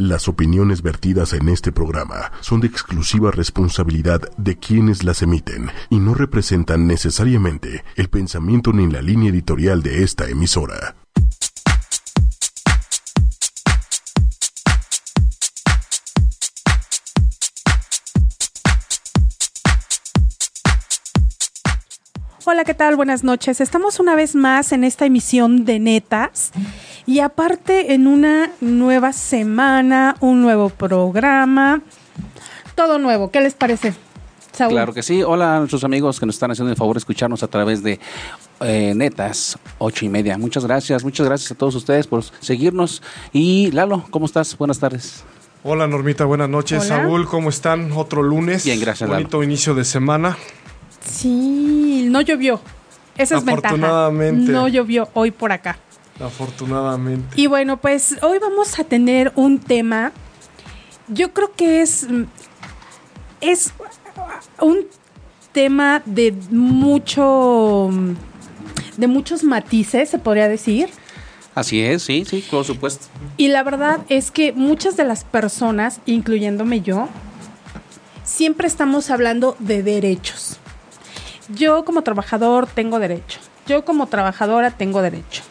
Las opiniones vertidas en este programa son de exclusiva responsabilidad de quienes las emiten y no representan necesariamente el pensamiento ni la línea editorial de esta emisora. Hola, ¿qué tal? Buenas noches. Estamos una vez más en esta emisión de Netas y aparte en una nueva semana, un nuevo programa, todo nuevo. ¿Qué les parece? Saúl? Claro que sí. Hola a nuestros amigos que nos están haciendo el favor de escucharnos a través de eh, Netas, ocho y media. Muchas gracias, muchas gracias a todos ustedes por seguirnos. Y Lalo, ¿cómo estás? Buenas tardes. Hola Normita, buenas noches. Hola. Saúl, ¿cómo están? Otro lunes. Bien, gracias, Bonito inicio de semana. Sí, no llovió. Esa es ventaja. Afortunadamente. No llovió hoy por acá. Afortunadamente. Y bueno, pues hoy vamos a tener un tema. Yo creo que es. Es un tema de mucho. de muchos matices, se podría decir. Así es, sí, sí, por supuesto. Y la verdad es que muchas de las personas, incluyéndome yo, siempre estamos hablando de derechos. Yo como trabajador tengo derecho. Yo como trabajadora tengo derecho.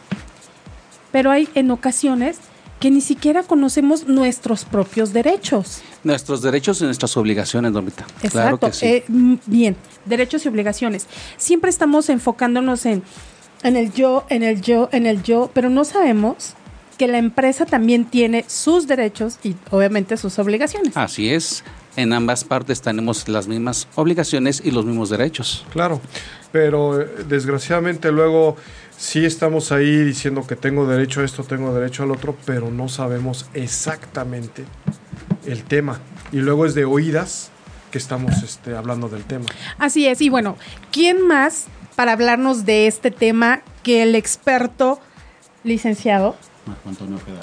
Pero hay en ocasiones que ni siquiera conocemos nuestros propios derechos. Nuestros derechos y nuestras obligaciones, Normita. Claro Exacto. que sí. Eh, bien, derechos y obligaciones. Siempre estamos enfocándonos en, en el yo, en el yo, en el yo, pero no sabemos que la empresa también tiene sus derechos y obviamente sus obligaciones. Así es. En ambas partes tenemos las mismas obligaciones y los mismos derechos. Claro, pero eh, desgraciadamente luego sí estamos ahí diciendo que tengo derecho a esto, tengo derecho al otro, pero no sabemos exactamente el tema. Y luego es de oídas que estamos este, hablando del tema. Así es, y bueno, ¿quién más para hablarnos de este tema que el experto licenciado? Marco Antonio Ojeda.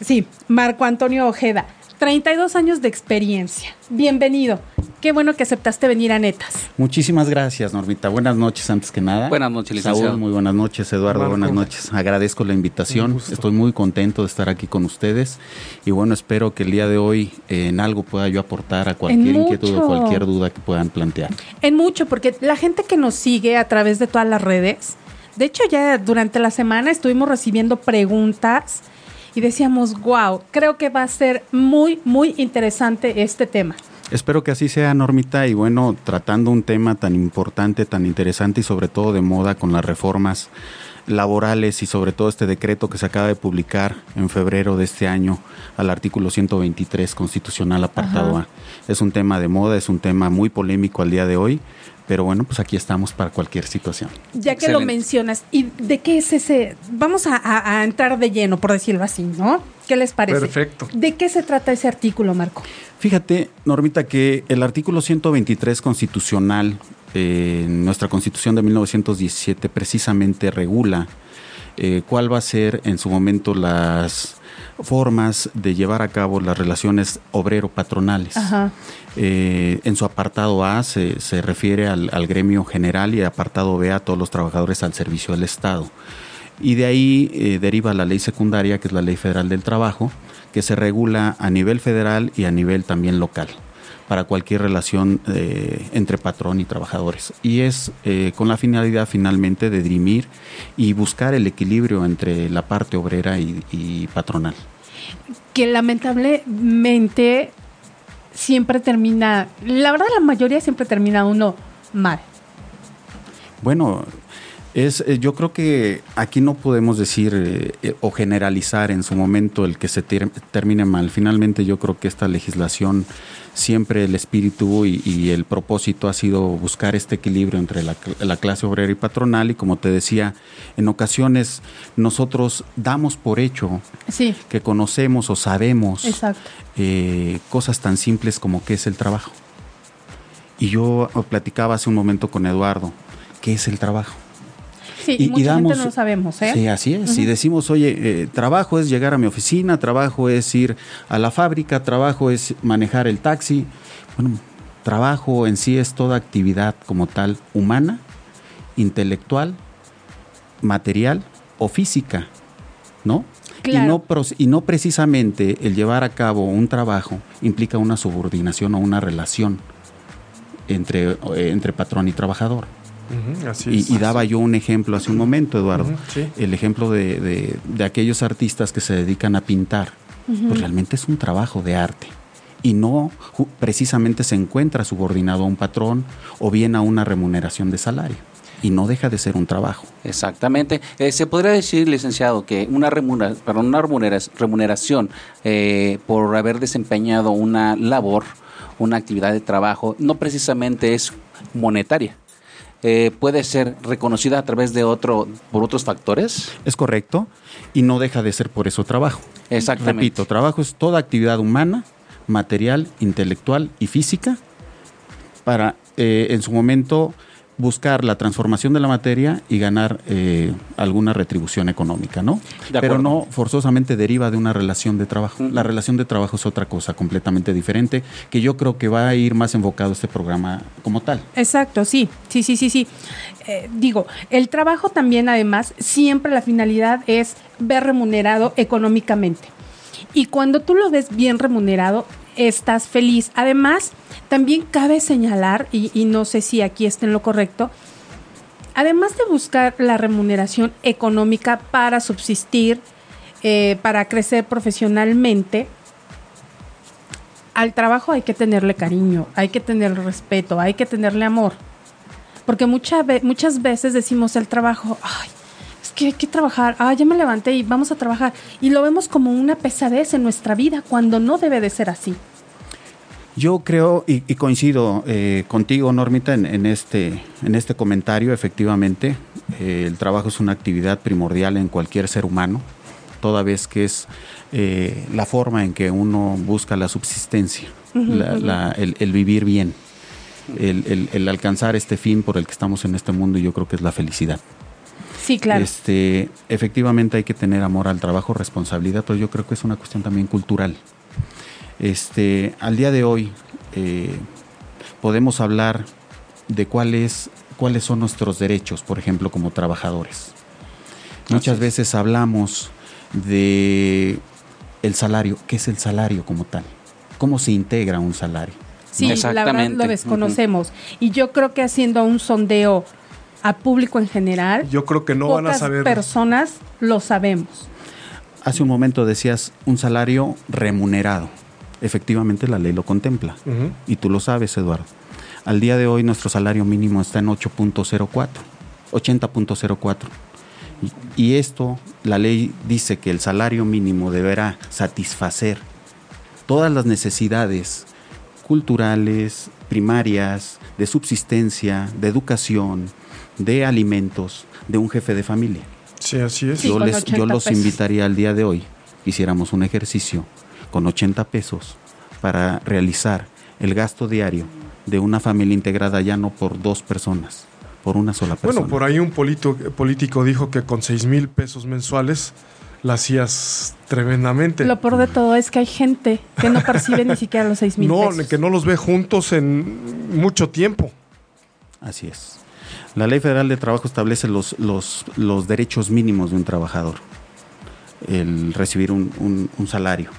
Sí, Marco Antonio Ojeda. 32 años de experiencia. Bienvenido. Qué bueno que aceptaste venir a Netas. Muchísimas gracias, Normita. Buenas noches, antes que nada. Buenas noches, licenciado. Saúl, muy buenas noches. Eduardo, Marco. buenas noches. Agradezco la invitación. Estoy muy contento de estar aquí con ustedes. Y bueno, espero que el día de hoy eh, en algo pueda yo aportar a cualquier inquietud o cualquier duda que puedan plantear. En mucho, porque la gente que nos sigue a través de todas las redes, de hecho ya durante la semana estuvimos recibiendo preguntas y decíamos, wow, creo que va a ser muy, muy interesante este tema. Espero que así sea, Normita. Y bueno, tratando un tema tan importante, tan interesante y sobre todo de moda con las reformas laborales y sobre todo este decreto que se acaba de publicar en febrero de este año al artículo 123 constitucional apartado Ajá. A. Es un tema de moda, es un tema muy polémico al día de hoy, pero bueno, pues aquí estamos para cualquier situación. Ya que lo mencionas, ¿y de qué es ese? Vamos a, a- a entrar de lleno, por decirlo así, ¿no? ¿Qué les parece? Perfecto. ¿De qué se trata ese artículo, Marco? Fíjate, Normita, que el artículo 123 constitucional, eh, en nuestra constitución de 1917, precisamente regula eh, cuál va a ser en su momento las formas de llevar a cabo las relaciones obrero-patronales. Eh, en su apartado A se, se refiere al, al gremio general y apartado B a todos los trabajadores al servicio del Estado. Y de ahí eh, deriva la ley secundaria, que es la Ley Federal del Trabajo, que se regula a nivel federal y a nivel también local para cualquier relación eh, entre patrón y trabajadores. Y es eh, con la finalidad finalmente de dirimir y buscar el equilibrio entre la parte obrera y, y patronal. Que lamentablemente siempre termina, la verdad la mayoría siempre termina uno mal. Bueno, es, eh, yo creo que aquí no podemos decir eh, eh, o generalizar en su momento el que se ter- termine mal. Finalmente yo creo que esta legislación siempre el espíritu y, y el propósito ha sido buscar este equilibrio entre la, cl- la clase obrera y patronal y como te decía, en ocasiones nosotros damos por hecho Sí, que conocemos o sabemos eh, cosas tan simples como qué es el trabajo. Y yo platicaba hace un momento con Eduardo, ¿qué es el trabajo? Sí, y, mucha gente no lo sabemos, ¿eh? Sí, así es. Si decimos, oye, eh, trabajo es llegar a mi oficina, trabajo es ir a la fábrica, trabajo es manejar el taxi. Bueno, trabajo en sí es toda actividad como tal humana, intelectual, material o física, ¿no? Y, no, y no precisamente el llevar a cabo un trabajo implica una subordinación o una relación entre, entre patrón y trabajador. Y, daba yo un ejemplo hace un momento, Eduardo. El ejemplo de, aquellos artistas que se dedican a pintar. Pues realmente es un trabajo de arte y no precisamente se encuentra subordinado a un patrón o bien a una remuneración de salario y no deja de ser un trabajo. Exactamente. Eh, se podría decir, licenciado, que una, una remuneración eh, por haber desempeñado una labor, una actividad de trabajo, no precisamente es monetaria. Eh, puede ser reconocida a través de otro por otros factores. Es correcto y no deja de ser por eso trabajo. Exactamente. Repito, trabajo es toda actividad humana, material, intelectual y física para en su momento buscar la transformación de la materia y ganar eh, alguna retribución económica, ¿no? Pero no forzosamente deriva de una relación de trabajo. La relación de trabajo es otra cosa completamente diferente que yo creo que va a ir más enfocado este programa como tal. Exacto, sí, sí, sí, sí, sí. Eh, digo, el trabajo también además siempre la finalidad es ver remunerado económicamente. Y cuando tú lo ves bien remunerado, estás feliz. Además, también cabe señalar, y, no sé si aquí está en lo correcto, además de buscar la remuneración económica para subsistir, eh, para crecer profesionalmente, al trabajo hay que tenerle cariño, hay que tenerle respeto, hay que tenerle amor. Porque muchas veces decimos el trabajo, ay, es que hay que trabajar, ah, ya me levanté y vamos a trabajar. Y lo vemos como una pesadez en nuestra vida cuando no debe de ser así. Yo creo y, coincido eh, contigo, Normita, en, este, en este comentario. Efectivamente, eh, el trabajo es una actividad primordial en cualquier ser humano, toda vez que es eh, la forma en que uno busca la subsistencia, el, vivir bien, el, alcanzar este fin por el que estamos en este mundo. Yo creo que es la felicidad. Sí, claro. Este, efectivamente hay que tener amor al trabajo, responsabilidad, pero yo creo que es una cuestión también cultural. Este, al día de hoy eh, podemos hablar de cuáles, cuáles son nuestros derechos, por ejemplo, como trabajadores. Muchas veces hablamos de el salario, ¿qué es el salario como tal? ¿Cómo se integra un salario? Sí, la verdad lo desconocemos. Y yo creo que haciendo un sondeo a público en general, yo creo que no van a saber. personas lo sabemos. Hace un momento decías un salario remunerado efectivamente la ley lo contempla. Y tú lo sabes, Eduardo. Al día de hoy nuestro salario mínimo está en 8.04, 80.04. Y esto, la ley dice que el salario mínimo deberá satisfacer todas las necesidades culturales, primarias, de subsistencia, de educación, de alimentos de un jefe de familia. Sí, así es. yo, les, yo los invitaría al día de hoy, hiciéramos un ejercicio con 80 pesos para realizar el gasto diario de una familia integrada ya no por dos personas, por una sola persona. Bueno, por ahí un político dijo que con 6 mil pesos mensuales la hacías tremendamente. Lo peor de todo es que hay gente que no percibe ni siquiera los 6 mil no, que no los ve juntos en mucho tiempo. Así es. La Ley Federal de Trabajo establece los, los, los derechos mínimos de un trabajador. El recibir un salario.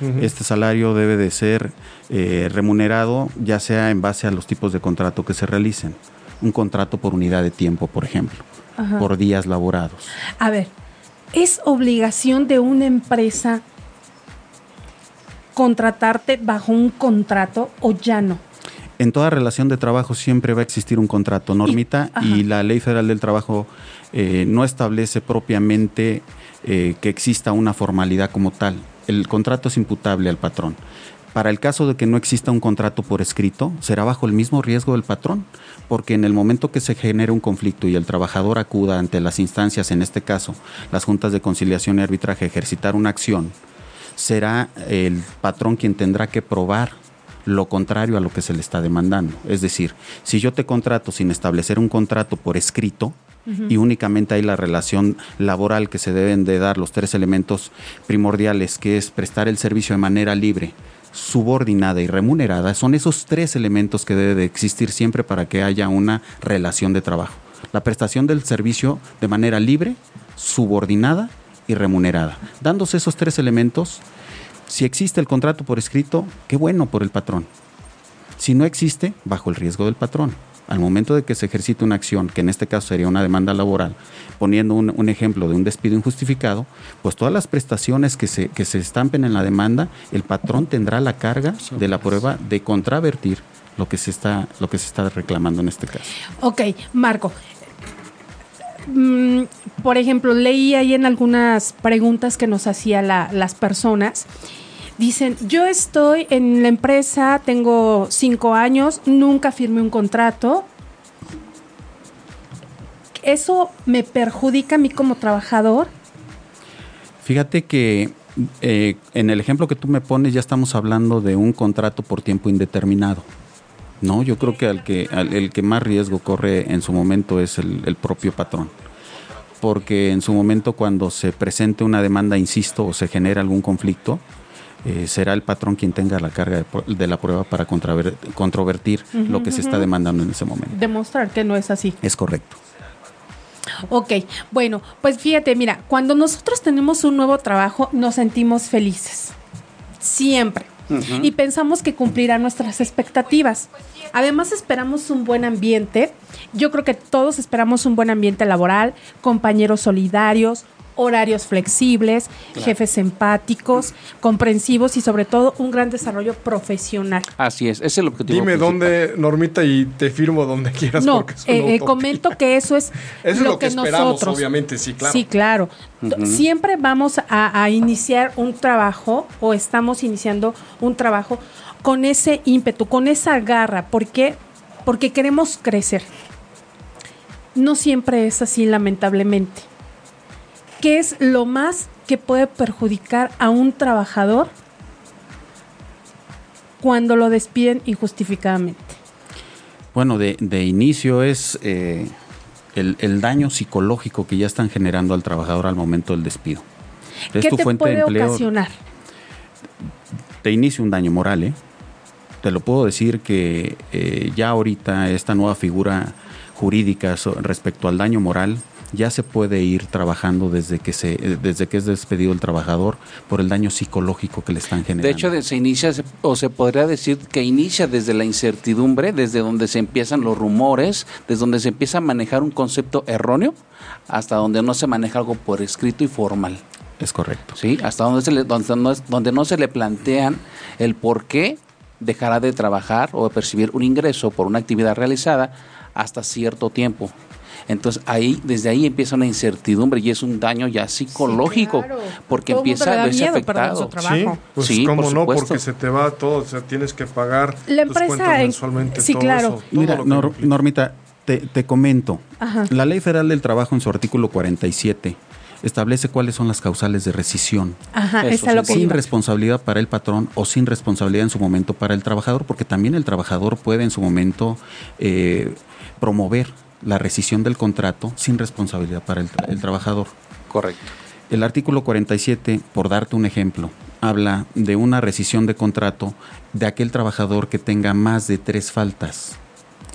Este salario debe de ser eh, remunerado ya sea en base a los tipos de contrato que se realicen. Un contrato por unidad de tiempo, por ejemplo, por días laborados. A ver, ¿es obligación de una empresa contratarte bajo un contrato o ya no? En toda relación de trabajo siempre va a existir un contrato, Normita, y, la Ley Federal del Trabajo eh, no establece propiamente eh, que exista una formalidad como tal el contrato es imputable al patrón. Para el caso de que no exista un contrato por escrito, será bajo el mismo riesgo del patrón, porque en el momento que se genere un conflicto y el trabajador acuda ante las instancias, en este caso las juntas de conciliación y arbitraje, ejercitar una acción, será el patrón quien tendrá que probar lo contrario a lo que se le está demandando. Es decir, si yo te contrato sin establecer un contrato por escrito, y únicamente hay la relación laboral que se deben de dar los tres elementos primordiales, que es prestar el servicio de manera libre, subordinada y remunerada, son esos tres elementos que debe de existir siempre para que haya una relación de trabajo. La prestación del servicio de manera libre, subordinada y remunerada. Dándose esos tres elementos, si existe el contrato por escrito, qué bueno por el patrón. Si no existe, bajo el riesgo del patrón. Al momento de que se ejercite una acción, que en este caso sería una demanda laboral, poniendo un, ejemplo de un despido injustificado, pues todas las prestaciones que se, que se estampen en la demanda, el patrón tendrá la carga de la prueba de contravertir lo que se está, lo que se está reclamando en este caso. Ok, Marco. Mm, por ejemplo, leí ahí en algunas preguntas que nos hacían las personas. Dicen, yo estoy en la empresa, tengo cinco años, nunca firmé un contrato. ¿Eso me perjudica a mí como trabajador? Fíjate que eh, en el ejemplo que tú me pones ya estamos hablando de un contrato por tiempo indeterminado. No, yo creo que, al que al, el que más riesgo corre en su momento es el, el, propio patrón. Porque en su momento cuando se presente una demanda, insisto, o se genera algún conflicto, eh, será el patrón quien tenga la carga de, de la prueba para controvertir uh -huh, lo que uh -huh. se está demandando en ese momento. Demostrar que no es así. Es correcto. Ok, bueno, pues fíjate, mira, cuando nosotros tenemos un nuevo trabajo nos sentimos felices. Siempre. Uh -huh. Y pensamos que cumplirá nuestras expectativas. Además esperamos un buen ambiente. Yo creo que todos esperamos un buen ambiente laboral, compañeros solidarios, horarios flexibles, claro. jefes empáticos, comprensivos y sobre todo un gran desarrollo profesional. Así es, ese es el objetivo. Dime principal. dónde, Normita, y te firmo donde quieras. No, eh, comento que eso es, eso lo, lo que, que esperamos, nosotros, obviamente, sí, claro. Sí, claro. Uh -huh. Siempre vamos a, a iniciar un trabajo o estamos iniciando un trabajo con ese ímpetu, con esa garra. ¿Por qué? Porque queremos crecer. No siempre es así, lamentablemente. ¿Qué es lo más que puede perjudicar a un trabajador cuando lo despiden injustificadamente? Bueno, de, de inicio es eh, el, el, daño psicológico que ya están generando al trabajador al momento del despido. Es ¿Qué tu te fuente puede de empleo, ocasionar? De inicio un daño moral, ¿eh? Te lo puedo decir que eh, ya ahorita esta nueva figura jurídica respecto al daño moral ya se puede ir trabajando desde que se desde que es despedido el trabajador por el daño psicológico que le están generando. De hecho, se inicia o se podría decir que inicia desde la incertidumbre, desde donde se empiezan los rumores, desde donde se empieza a manejar un concepto erróneo, hasta donde no se maneja algo por escrito y formal. Es correcto. Sí, hasta donde se le, donde no, donde no se le plantean el por qué dejará de trabajar o de percibir un ingreso por una actividad realizada hasta cierto tiempo. Entonces ahí, desde ahí empieza una incertidumbre y es un daño ya psicológico, sí, claro. porque todo empieza a verse afectado. Sí, pues sí, cómo por no, supuesto. porque se te va todo, o sea, tienes que pagar la empresa en, mensualmente. Sí, todo claro. Eso, Mira, Nor, Normita, te, te comento. Ajá. La Ley Federal del Trabajo en su artículo 47 establece cuáles son las causales de rescisión. Ajá, Eso, lo que sin iba. responsabilidad para el patrón o sin responsabilidad en su momento para el trabajador, porque también el trabajador puede en su momento eh, promover la rescisión del contrato sin responsabilidad para el, el, trabajador. Correcto. El artículo 47, por darte un ejemplo, habla de una rescisión de contrato de aquel trabajador que tenga más de tres faltas.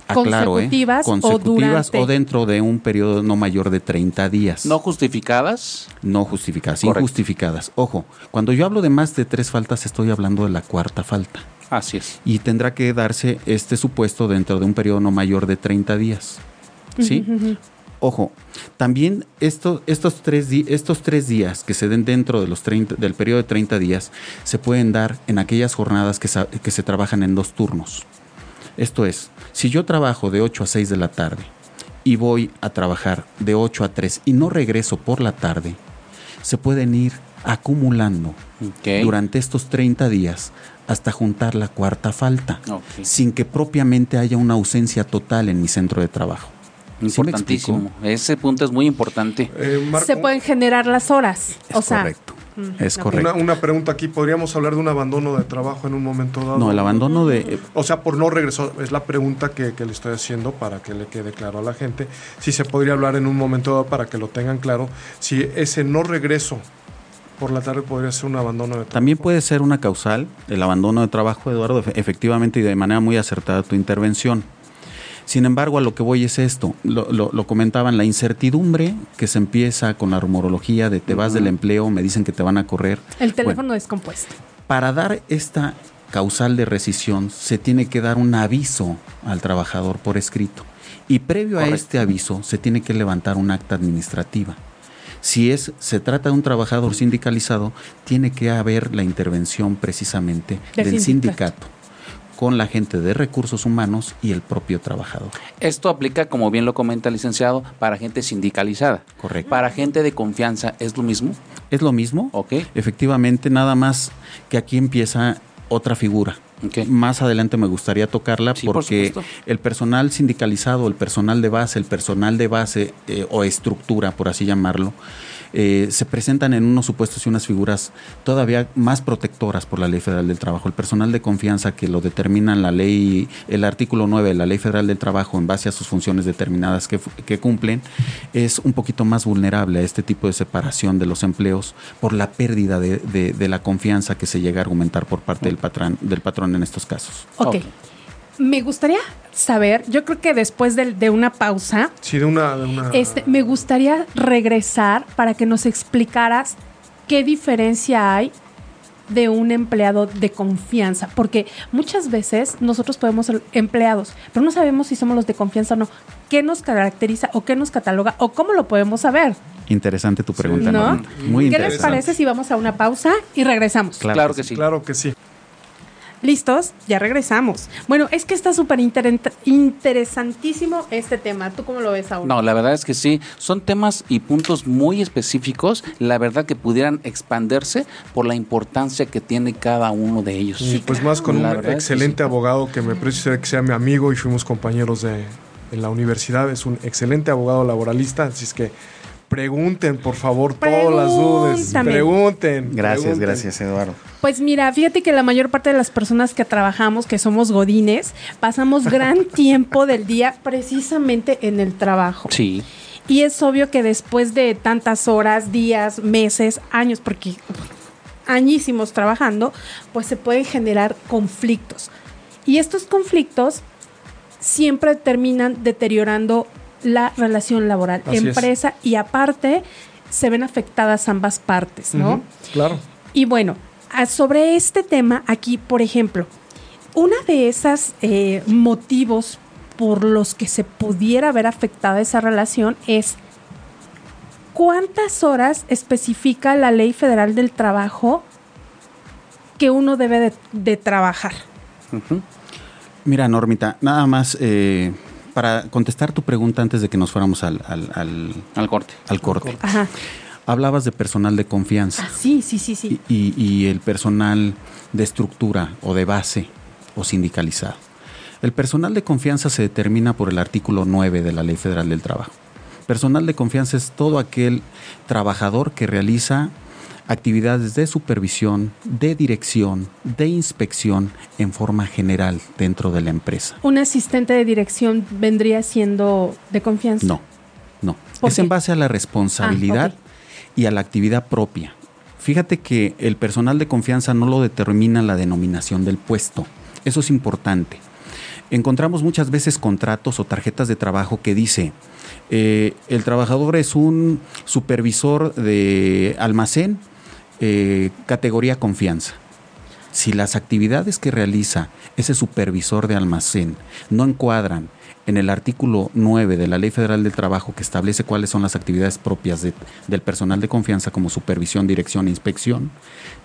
Aclaro, consecutivas, ¿eh? consecutivas o, o, dentro de un periodo no mayor de 30 días. ¿No justificadas? No justificadas, Correcto. injustificadas. Ojo, cuando yo hablo de más de tres faltas estoy hablando de la cuarta falta. Así es. Y tendrá que darse este supuesto dentro de un periodo no mayor de 30 días. ¿Sí? Uh -huh. Ojo, también esto, estos, tres estos tres días que se den dentro de los 30, del periodo de 30 días se pueden dar en aquellas jornadas que, que se trabajan en dos turnos. Esto es, si yo trabajo de 8 a 6 de la tarde y voy a trabajar de 8 a 3 y no regreso por la tarde, se pueden ir acumulando okay. durante estos 30 días hasta juntar la cuarta falta, okay. sin que propiamente haya una ausencia total en mi centro de trabajo. Importantísimo. ¿Sí Ese punto es muy importante. Eh, se pueden generar las horas. Es o sea, correcto. Es correcto. Una, una, pregunta aquí, ¿podríamos hablar de un abandono de trabajo en un momento dado? No, el abandono de... O sea, por no regresar, es la pregunta que, que, le estoy haciendo para que le quede claro a la gente. Si se podría hablar en un momento dado para que lo tengan claro, si ese no regreso por la tarde podría ser un abandono de trabajo. También puede ser una causal, el abandono de trabajo, Eduardo, efectivamente y de manera muy acertada tu intervención. Sin embargo, a lo que voy es esto, lo, lo, lo comentaban, la incertidumbre que se empieza con la rumorología de te vas del empleo, me dicen que te van a correr. El teléfono Bueno, descompuesto. para dar esta causal de rescisión se tiene que dar un aviso al trabajador por escrito y previo a este aviso se tiene que levantar un acta administrativa. Si es se trata de un trabajador sindicalizado, tiene que haber la intervención precisamente Del del, sindicato. sindicato con la gente de recursos humanos y el propio trabajador. Esto aplica, como bien lo comenta el licenciado, para gente sindicalizada. Correcto. Para gente de confianza, ¿es lo mismo? Es lo mismo. Ok. Efectivamente, nada más que aquí empieza otra figura. Ok. Más adelante me gustaría tocarla Sí, porque el personal sindicalizado, el personal de base, el personal de base eh, o estructura, por así llamarlo, eh, se presentan en unos supuestos y unas figuras todavía más protectoras por la Ley Federal del Trabajo. El personal de confianza que lo determina la ley, el artículo 9 de la Ley Federal del Trabajo en base a sus funciones determinadas que, cumplen, es un poquito más vulnerable a este tipo de separación de los empleos por la pérdida de, de- de la confianza que se llega a argumentar por parte del patrón, del patrón en estos casos. Ok. Me gustaría saber, yo creo que después de, de una pausa, Sí, de una... De una este, me gustaría regresar para que nos explicaras qué diferencia hay de un empleado de confianza, porque muchas veces nosotros podemos ser empleados, pero no sabemos si somos los de confianza o no. ¿Qué nos caracteriza o qué nos cataloga o cómo lo podemos saber? Interesante tu pregunta, ¿No? Norma. Muy ¿Qué les parece si vamos a una pausa y regresamos? Claro Claro, que que sí. Claro que sí. ¿Listos? Ya regresamos. Bueno, es que está súper inter- interesantísimo este tema. ¿Tú cómo lo ves ahora? No, la verdad es que sí. Son temas y puntos muy específicos, la verdad que pudieran expandirse por la importancia que tiene cada uno de ellos. Y pues más con La un verdad es que excelente sí. abogado que me precio que sea mi amigo y fuimos compañeros de, en la universidad. Es un excelente abogado laboralista, así es que pregunten, por favor, todas las dudas. Pregunten. Gracias, pregunten. gracias, Eduardo. Pues mira, fíjate que la mayor parte de las personas que trabajamos, que somos godines, pasamos gran tiempo del día precisamente en el trabajo. Sí. Y es obvio que después de tantas horas, días, meses, años, porque añísimos trabajando, pues se pueden generar conflictos. Y estos conflictos siempre terminan deteriorando la relación laboral, Así es. empresa y aparte se ven afectadas ambas partes, ¿no? Claro. Y bueno, sobre este tema, aquí, por ejemplo, una de esas eh, motivos por los que se pudiera ver afectada esa relación es cuántas horas especifica la Ley Federal del Trabajo que uno debe de, de trabajar. Mira, Normita, nada más eh, para contestar tu pregunta antes de que nos fuéramos al, al, al- Al corte. al corte. Ajá. Hablabas de personal de confianza Ah, sí, sí, sí, sí. y, y- y el personal de estructura o de base o sindicalizado. El personal de confianza se determina por el artículo 9 de la Ley Federal del Trabajo. Personal de confianza es todo aquel trabajador que realiza actividades de supervisión, de dirección, de inspección en forma general dentro de la empresa. Un asistente de dirección vendría siendo de confianza. No, no. ¿Por Es qué? en base a la responsabilidad Ah, y a la actividad propia. Fíjate que el personal de confianza no lo determina la denominación del puesto. Eso es importante. Encontramos muchas veces contratos o tarjetas de trabajo que dice, eh, el trabajador es un supervisor de almacén, eh, categoría confianza. Si las actividades que realiza ese supervisor de almacén no encuadran en el artículo 9 de la Ley Federal del Trabajo que establece cuáles son las actividades propias de- del personal de confianza como supervisión, dirección e inspección,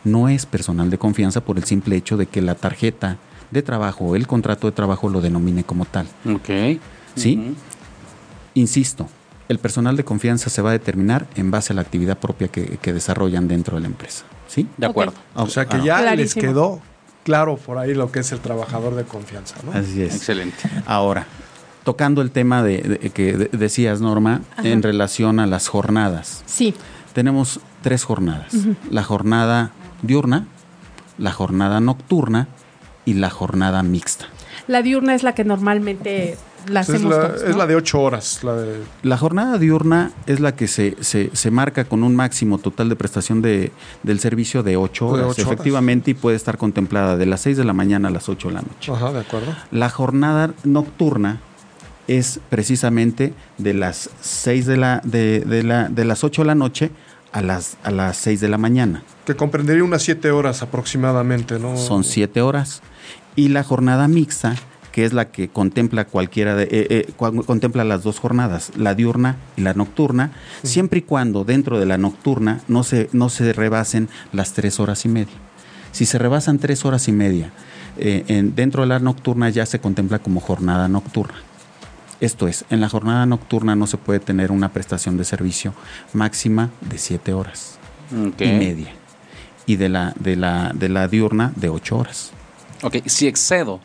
no es personal de confianza por el simple hecho de que la tarjeta de trabajo o el contrato de trabajo lo denomine como tal. Ok. ¿Sí? Insisto, el personal de confianza se va a determinar en base a la actividad propia que, que desarrollan dentro de la empresa. ¿Sí? De acuerdo. O sea que Ah, ya les quedó claro por ahí lo que es el trabajador de confianza, ¿no? Así es. Excelente. Ahora, tocando el tema de, de- que de- decías, Norma, Ajá. en relación a las jornadas. Sí. Tenemos tres jornadas. La jornada diurna, la jornada nocturna y la jornada mixta. La diurna es la que normalmente la es, la, todos, es ¿no? la de ocho horas, la de La jornada diurna es la que se, se, se marca con un máximo total de prestación de, del servicio de ocho De horas, ocho horas. efectivamente, y puede estar contemplada de las 6 de la mañana a las 8 de la noche. Ajá, de acuerdo. La jornada nocturna es precisamente de las 6 de la, de, de la, de las 8 de la noche a las, a las 6 de la mañana. Que comprendería unas 7 horas aproximadamente, ¿no? Son 7 horas. Y la jornada mixta, que es la que contempla cualquiera de, eh, eh, contempla las dos jornadas, la diurna y la nocturna, siempre y cuando dentro de la nocturna no se, no se rebasen las 3 horas y media. Si se rebasan 3 horas y media, eh, en- dentro de la nocturna ya se contempla como jornada nocturna. Esto es, en la jornada nocturna no se puede tener una prestación de servicio máxima de 7 horas y media. Y de la, de la, de la diurna de 8 horas. Ok, si excedo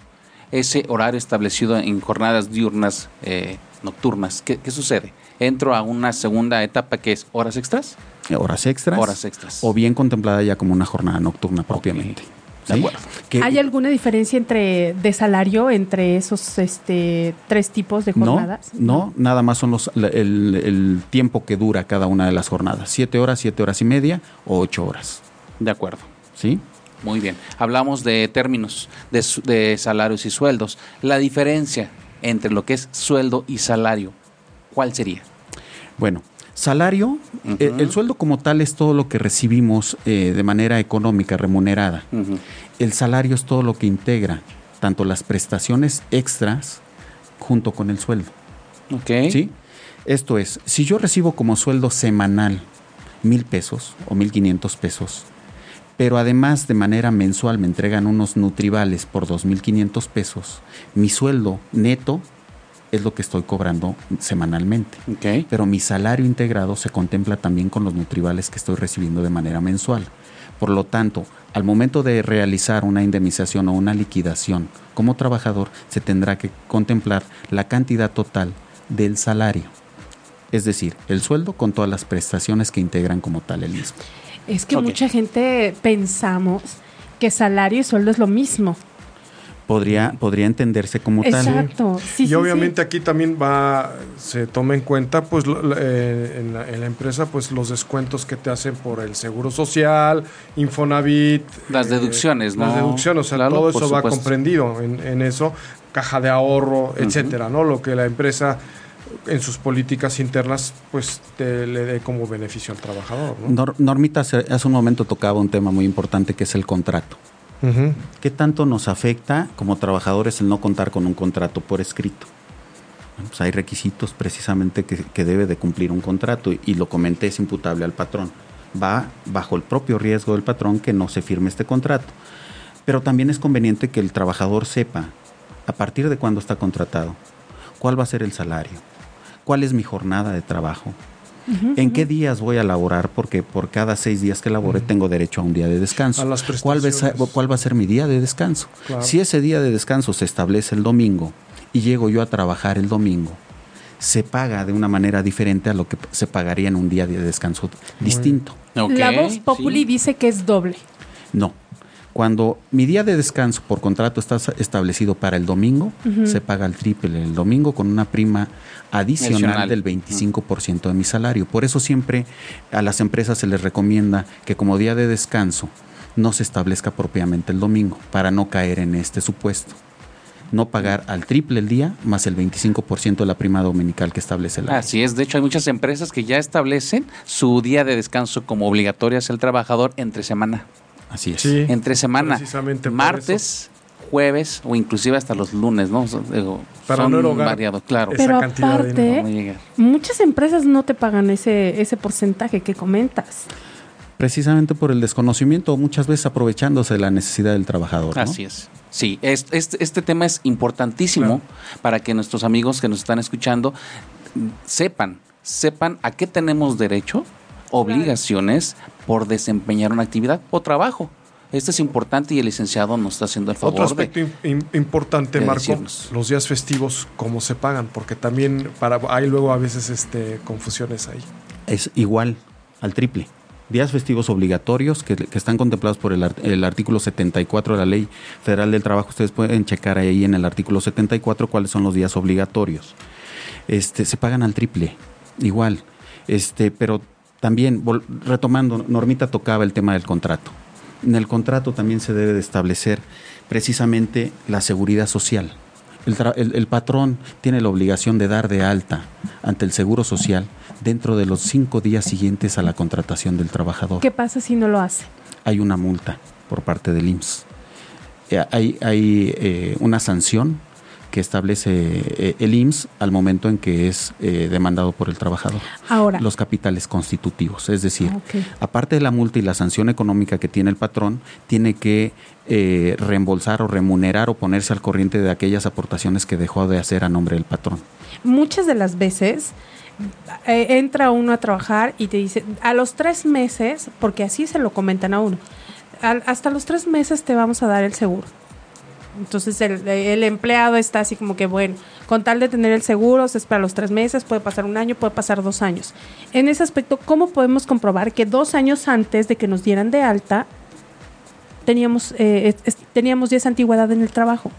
ese horario establecido en jornadas diurnas eh, nocturnas, ¿qué, qué sucede? ¿Entro a una segunda etapa que es horas extras? Horas extras. Horas extras. O bien contemplada ya como una jornada nocturna propiamente. ¿Sí? acuerdo. ¿Hay alguna diferencia entre de salario entre esos este tres tipos de no, jornadas? no, nada más son los, la- el, el tiempo que dura cada una de las jornadas. Siete horas, siete horas y media o ocho horas. De acuerdo. ¿Sí? Muy bien. Hablamos de términos de, salarios y sueldos. La diferencia entre lo que es sueldo y salario, ¿cuál sería? Bueno, salario, eh, el sueldo como tal es todo lo que recibimos eh, de manera económica, remunerada. El salario es todo lo que integra tanto las prestaciones extras junto con el sueldo. Ok. ¿Sí? Esto es, si yo recibo como sueldo semanal mil pesos o mil quinientos pesos, pero además de manera mensual me entregan unos nutrivales por dos mil quinientos pesos, mi sueldo neto es lo que estoy cobrando semanalmente. Pero mi salario integrado se contempla también con los nutrivales que estoy recibiendo de manera mensual. Por lo tanto, al momento de realizar una indemnización o una liquidación como trabajador, se tendrá que contemplar la cantidad total del salario. Es decir, el sueldo con todas las prestaciones que integran como tal el mismo. Es que mucha gente pensamos que salario y sueldo es lo mismo. Podría, podría entenderse como tal. Exacto. Sí, y sí, obviamente sí. aquí también va, se toma en cuenta, pues eh, en, la, en la empresa, pues los descuentos que te hacen por el seguro social, Infonavit. Las eh, deducciones, ¿no? Las deducciones, o sea, Claro, todo eso va comprendido en, en eso, caja de ahorro, etcétera, ¿no? Lo que la empresa en sus políticas internas, pues te le dé como beneficio al trabajador, ¿no? Nor- Normita hace, un momento tocaba un tema muy importante que es el contrato. ¿Qué tanto nos afecta como trabajadores el no contar con un contrato por escrito? Pues hay requisitos precisamente que, que debe de cumplir un contrato y, y lo comenté, es imputable al patrón. Va bajo el propio riesgo del patrón que no se firme este contrato. Pero también es conveniente que el trabajador sepa a partir de cuándo está contratado, cuál va a ser el salario, cuál es mi jornada de trabajo, en qué días voy a laborar, porque por cada seis días que labore tengo derecho a un día de descanso. A las ¿Cuál, va a ser- prestaciones. cuál va a ser mi día de descanso? Claro. Si ese día de descanso se establece el domingo y llego yo a trabajar el domingo, se paga de una manera diferente a lo que se pagaría en un día de descanso distinto. Ok, La voz populi sí. dice que es doble. No. Cuando mi día de descanso por contrato está establecido para el domingo, se paga el triple el domingo con una prima adicional, Adicional. del 25% de mi salario. Por eso siempre a las empresas se les recomienda que como día de descanso no se establezca propiamente el domingo para no caer en este supuesto. No pagar al triple el día más el 25% de la prima dominical que establece la. Así es, de hecho hay muchas empresas que ya establecen su día de descanso como obligatorio hacia el trabajador entre semana. Así es. Sí. Entre semana, martes, jueves o inclusive hasta los lunes, ¿no? Son, digo, Para son no erogar variados, claro. esa Pero cantidad de aparte. No muchas empresas no te pagan ese, ese porcentaje que comentas. Precisamente por el desconocimiento, muchas veces aprovechándose de la necesidad del trabajador. ¿no? Así es. Sí, es- este, este tema es importantísimo para que nuestros amigos que nos están escuchando sepan, sepan a qué tenemos derecho, obligaciones por desempeñar una actividad o trabajo. Esto es importante y el licenciado nos está haciendo el favor Otro aspecto de... im- im- importante, de Marco, decirnos. los días festivos, cómo se pagan, porque también para hay luego a veces este confusiones ahí. Es igual al triple. Días festivos obligatorios que, que están contemplados por el, art- el artículo 74 de la Ley Federal del Trabajo. Ustedes pueden checar ahí en el artículo 74 cuáles son los días obligatorios. Este, se pagan al triple, igual. Este, pero también, retomando, Normita tocaba el tema del contrato. En el contrato también se debe de establecer precisamente la seguridad social El, tra- el- el patrón tiene la obligación de dar de alta ante el Seguro Social dentro de los cinco días siguientes a la contratación del trabajador. ¿Qué pasa si no lo hace? Hay una multa por parte del IMSS. Eh, Hay, hay eh, una sanción que establece eh, el IMSS al momento en que es eh, demandado por el trabajador. Ahora, Los capitales constitutivos, es decir, Ah, aparte de la multa y la sanción económica que tiene el patrón, tiene que eh, reembolsar o remunerar o ponerse al corriente de aquellas aportaciones que dejó de hacer a nombre del patrón. muchas de las veces eh, entra uno a trabajar y te dice, a los tres meses, porque así se lo comentan a uno, al- hasta los tres meses te vamos a dar el seguro. Entonces el, empleado está así como que, bueno, con tal de tener el seguro, se espera los tres meses, puede pasar un año, puede pasar dos años. En ese aspecto, ¿cómo podemos comprobar que dos años antes de que nos dieran de alta, teníamos, eh, teníamos ya esa antigüedad en el trabajo?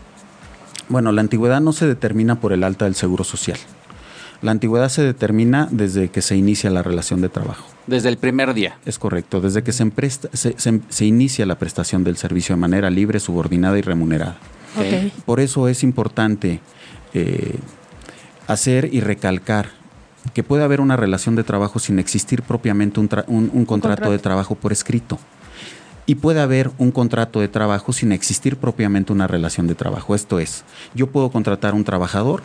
Bueno, la antigüedad no se determina por el alta del Seguro Social. La antigüedad se determina desde que se inicia la relación de trabajo. Desde el primer día. Es correcto, desde que se, empresta- se- se- se inicia la prestación del servicio de manera libre, subordinada y remunerada. Por eso es importante eh, hacer y recalcar que puede haber una relación de trabajo sin existir propiamente un, tra- un- un contrato contrato. de trabajo por escrito. Y puede haber un contrato de trabajo sin existir propiamente una relación de trabajo. Esto es, yo puedo contratar un trabajador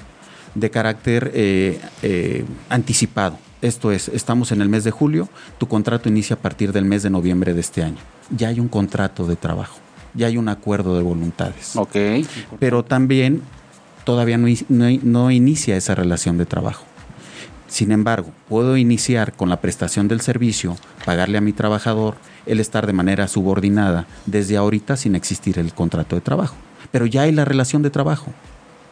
de carácter eh, eh, anticipado. Esto es, estamos en el mes de julio, tu contrato inicia a partir del mes de noviembre de este año. Ya hay un contrato de trabajo, ya hay un acuerdo de voluntades Ok. pero también todavía no, no no inicia esa relación de trabajo. Sin embargo, puedo iniciar con la prestación del servicio, pagarle a mi trabajador, él estar de manera subordinada desde ahorita sin existir el contrato de trabajo. Pero ya hay la relación de trabajo.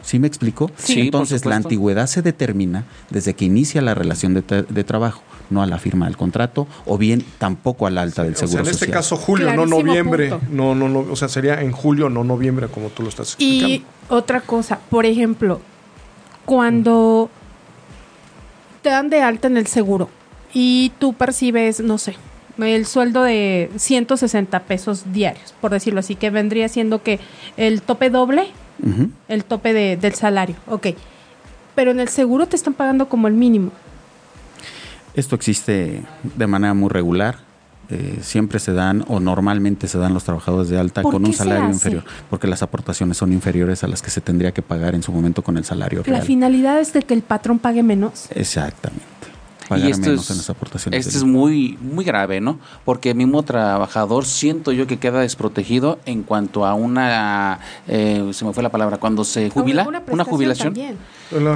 ¿Sí me explico? Sí, por Entonces, la antigüedad se determina desde que inicia la relación de, tra- de trabajo, no a la firma del contrato o bien tampoco al alta del O sea, seguro en este social. caso julio, no noviembre. punto. No, no, no, o sea, sería en julio, no noviembre, como tú lo estás explicando. Y otra cosa, por ejemplo, cuando te dan de alta en el seguro y tú percibes, no sé, el sueldo de 160 pesos diarios, por decirlo así, que vendría siendo que el tope doble, el tope de- del salario, ok. Pero en el seguro te están pagando como el mínimo. Esto existe de manera muy regular. Eh, siempre se dan o normalmente se dan los trabajadores de alta ¿Por con un salario inferior, porque las aportaciones son inferiores a las que se tendría que pagar en su momento con el salario La real. finalidad es de que el patrón pague menos. Exactamente. Pagar y esto menos es, en las aportaciones. esto es muy, muy grave, ¿no? Porque el mismo trabajador siento yo que queda desprotegido en cuanto a una, eh, se me fue la palabra, cuando se jubila, una, jubilación,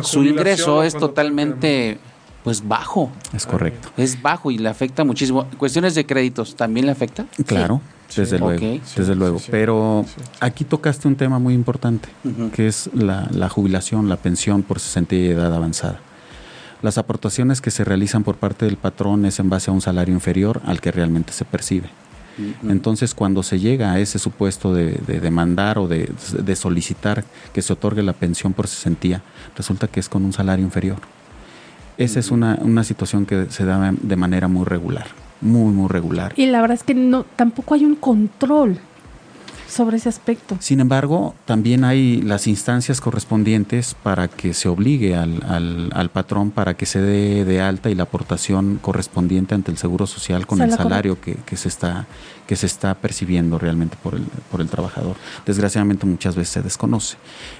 su ingreso es totalmente, pues, bajo. Es correcto. Es bajo y le afecta muchísimo. Cuestiones de créditos, ¿también le afecta? Claro, desde Sí. luego, desde Sí, luego. sí, sí. Pero Sí. aquí tocaste un tema muy importante, que es la, la jubilación, la pensión por cesantía y edad avanzada. Las aportaciones que se realizan por parte del patrón es en base a un salario inferior al que realmente se percibe. Entonces, cuando se llega a ese supuesto de, de demandar o de, de solicitar que se otorgue la pensión por cesantía, resulta que es con un salario inferior. Esa es una, una situación que se da de manera muy regular, muy, muy regular. Y la verdad es que no, tampoco hay un control sobre ese aspecto. Sin embargo, también hay las instancias correspondientes para que se obligue al, al- al patrón para que se dé de alta y la aportación correspondiente ante el Seguro Social con O sea, el salario que, que se está, que se está percibiendo realmente por el, por el trabajador. Desgraciadamente muchas veces se desconoce.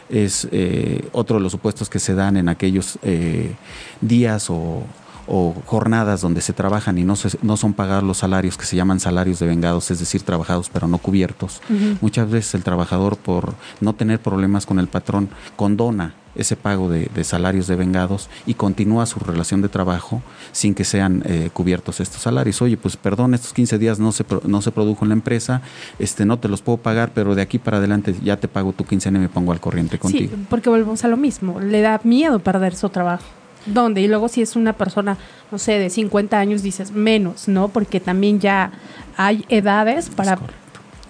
Es eh, otro de los supuestos que se dan en aquellos eh, días o, o jornadas donde se trabajan y no, se- no son pagados los salarios que se llaman salarios de vengados, es decir, trabajados pero no cubiertos. Muchas veces el trabajador, por no tener problemas con el patrón, condona ese pago de, de salarios de vengados y continúa su relación de trabajo sin que sean eh, cubiertos estos salarios. Oye, pues perdón, estos 15 días no se, pro- no se produjo en la empresa, este no te los puedo pagar, pero de aquí para adelante ya te pago tu quincena y me pongo al corriente contigo. Sí, porque volvemos a lo mismo. Le da miedo perder su trabajo. ¿Dónde? Y luego si es una persona, no sé, de 50 años, dices menos, ¿no? Porque también ya hay edades para...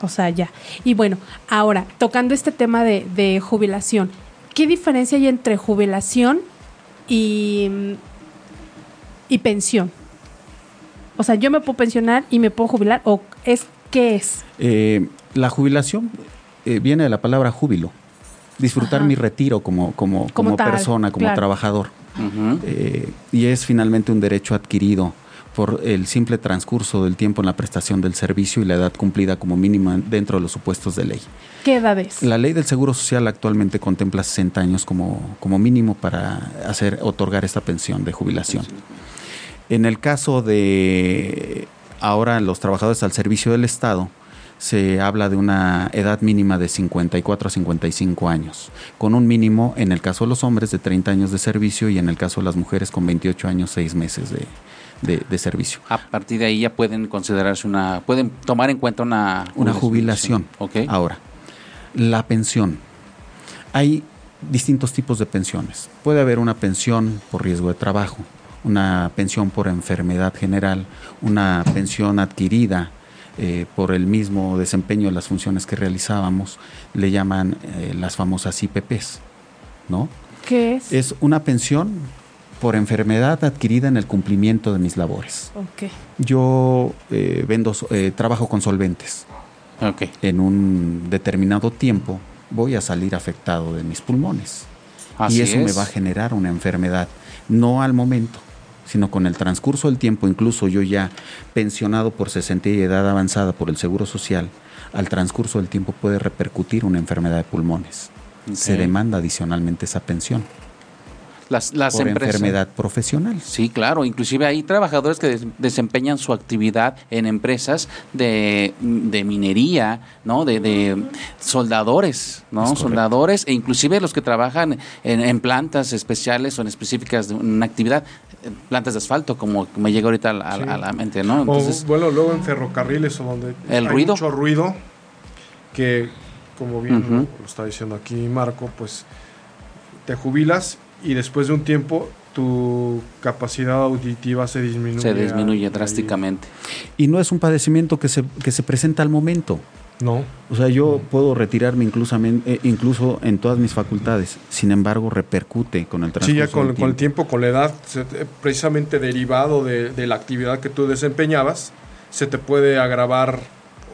O sea, ya. Y bueno, ahora, tocando este tema de, de jubilación, ¿qué diferencia hay entre jubilación y, y pensión? O sea, yo me puedo pensionar y me puedo jubilar, o es qué es? Eh, la jubilación eh, viene de la palabra júbilo. disfrutar Ajá. mi retiro como, como, como, Como tal, persona, como claro. trabajador. Eh, y es finalmente un derecho adquirido por el simple transcurso del tiempo en la prestación del servicio y la edad cumplida como mínima dentro de los supuestos de ley. ¿Qué edad es? La ley del Seguro Social actualmente contempla 60 años como, como mínimo para hacer otorgar esta pensión de jubilación. En el caso de ahora los trabajadores al servicio del Estado, se habla de una edad mínima de 54 a 55 años, con un mínimo en el caso de los hombres de 30 años de servicio y en el caso de las mujeres con 28 años, 6 meses de, de- de servicio. A partir de ahí ya pueden considerarse una, pueden tomar en cuenta una, Una jubilación. Ok. Ahora, la pensión. Hay distintos tipos de pensiones. Puede haber una pensión por riesgo de trabajo, una pensión por enfermedad general, una pensión adquirida eh, por el mismo desempeño de las funciones que realizábamos, le llaman eh, las famosas IPPs, ¿no? ¿Qué es? Es una pensión por enfermedad adquirida en el cumplimiento de mis labores. Ok. Yo eh, vendo, eh, trabajo con solventes Ok. en un determinado tiempo voy a salir afectado de mis pulmones. Así y eso me va a generar una enfermedad, no al momento, sino con el transcurso del tiempo, incluso yo ya pensionado por 60 y edad avanzada por el Seguro Social, al transcurso del tiempo puede repercutir una enfermedad de pulmones. Se demanda adicionalmente esa pensión Las, las por empresas. enfermedad profesional. Sí, claro. Inclusive hay trabajadores que des- desempeñan su actividad en empresas de, de minería, ¿no? De, de soldadores, ¿no? Soldadores e inclusive los que trabajan en, en plantas especiales o en específicas de una actividad, eh, plantas de asfalto, como me llega ahorita a la, a la- Sí. a la mente, ¿no? O, Entonces, bueno, luego en ferrocarriles o donde El hay ruido. mucho ruido, que como bien lo está diciendo aquí Marco, pues te jubilas y después de un tiempo tu capacidad auditiva se disminuye. se disminuye ahí. drásticamente. Y no es un padecimiento que se, que se presenta al momento. No. O sea, yo puedo retirarme incluso, incluso en todas mis facultades. Sin embargo, repercute con el transcurso Sí, ya con, del con el tiempo. tiempo, con la edad, precisamente derivado de, de la actividad que tú desempeñabas, se te puede agravar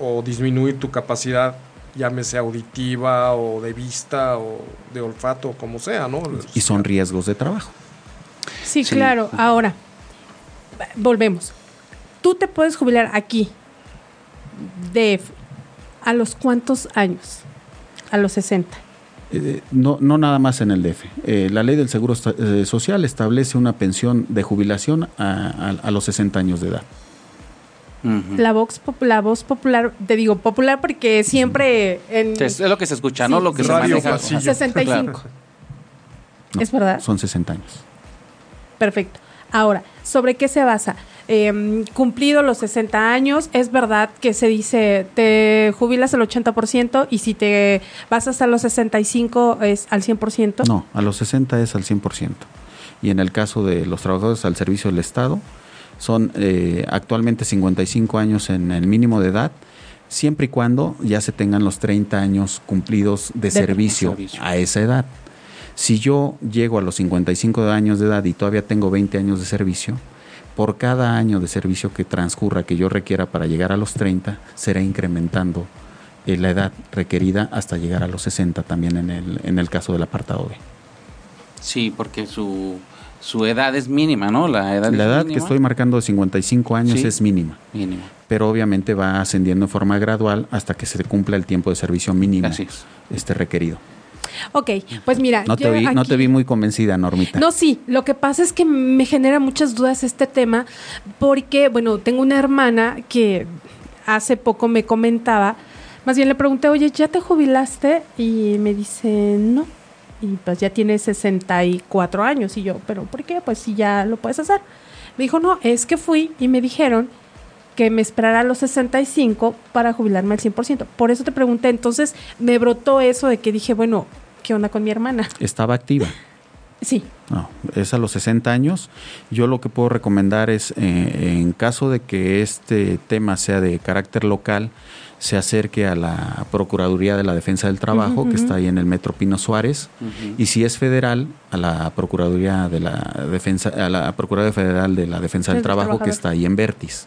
o disminuir tu capacidad, llámese auditiva o de vista o de olfato, como sea, ¿no? Y son riesgos de trabajo. Sí, Sí. claro. Ahora, volvemos. Tú te puedes jubilar aquí, DF, ¿a los cuántos años? A los 60. Eh, no, no nada más en el DF. Eh, la ley del Seguro eh, Social establece una pensión de jubilación a, a- a los 60 años de edad. Ujú. La voz, la voz popular, te digo popular porque siempre en Sí, Es lo que se escucha, ¿no? Sí, Lo que sí. se Radio maneja. pasillo. 65. No, ¿Es verdad? Son 60 años. Perfecto. Ahora, ¿sobre qué se basa? Eh, cumplido los 60 años, es verdad que se dice te jubilas al 80% y si te vas hasta los 65 es al 100%. No, a los 60 es al 100%. Y en el caso de los trabajadores al servicio del Estado, son eh, actualmente 55 años en el mínimo de edad, siempre y cuando ya se tengan los 30 años cumplidos de, De servicio, servicio. a esa edad. Si yo llego a los 55 años de edad y todavía tengo 20 años de servicio, por cada año de servicio que transcurra que yo requiera para llegar a los 30, será incrementando eh, la edad requerida hasta llegar a los 60 también en el, en el caso del apartado B. Sí, porque su, su edad es mínima, ¿no? La edad, La es edad que estoy marcando de 55 años Sí. es mínima, Mínima. pero obviamente va ascendiendo en forma gradual hasta que se cumpla el tiempo de servicio mínimo Así es. este requerido. Ok, pues mira, No te, vi, no te vi muy convencida, Normita. No, sí, lo que pasa es que me genera muchas dudas este tema porque, bueno, tengo una hermana que hace poco me comentaba, más bien le pregunté, oye, ¿ya te jubilaste? Y me dice, no. Y pues ya tiene 64 años. Y yo, ¿pero por qué? Pues si ya lo puedes hacer. Me dijo, no, es que fui y me dijeron que me esperara a los 65 para jubilarme al 100%. Por eso te pregunté, entonces me brotó eso de que dije, bueno, ¿qué onda con mi hermana? Estaba activa. Sí, No, es a los 60 años. Yo lo que puedo recomendar es, eh, en caso de que este tema sea de carácter local, se acerque a la Procuraduría de la Defensa del Trabajo, que está ahí en el Metro Pino Suárez, y si es federal, a la Procuraduría de la Defensa, a la Procuraduría Federal de la Defensa del Trabajo, que está ahí en Vertis,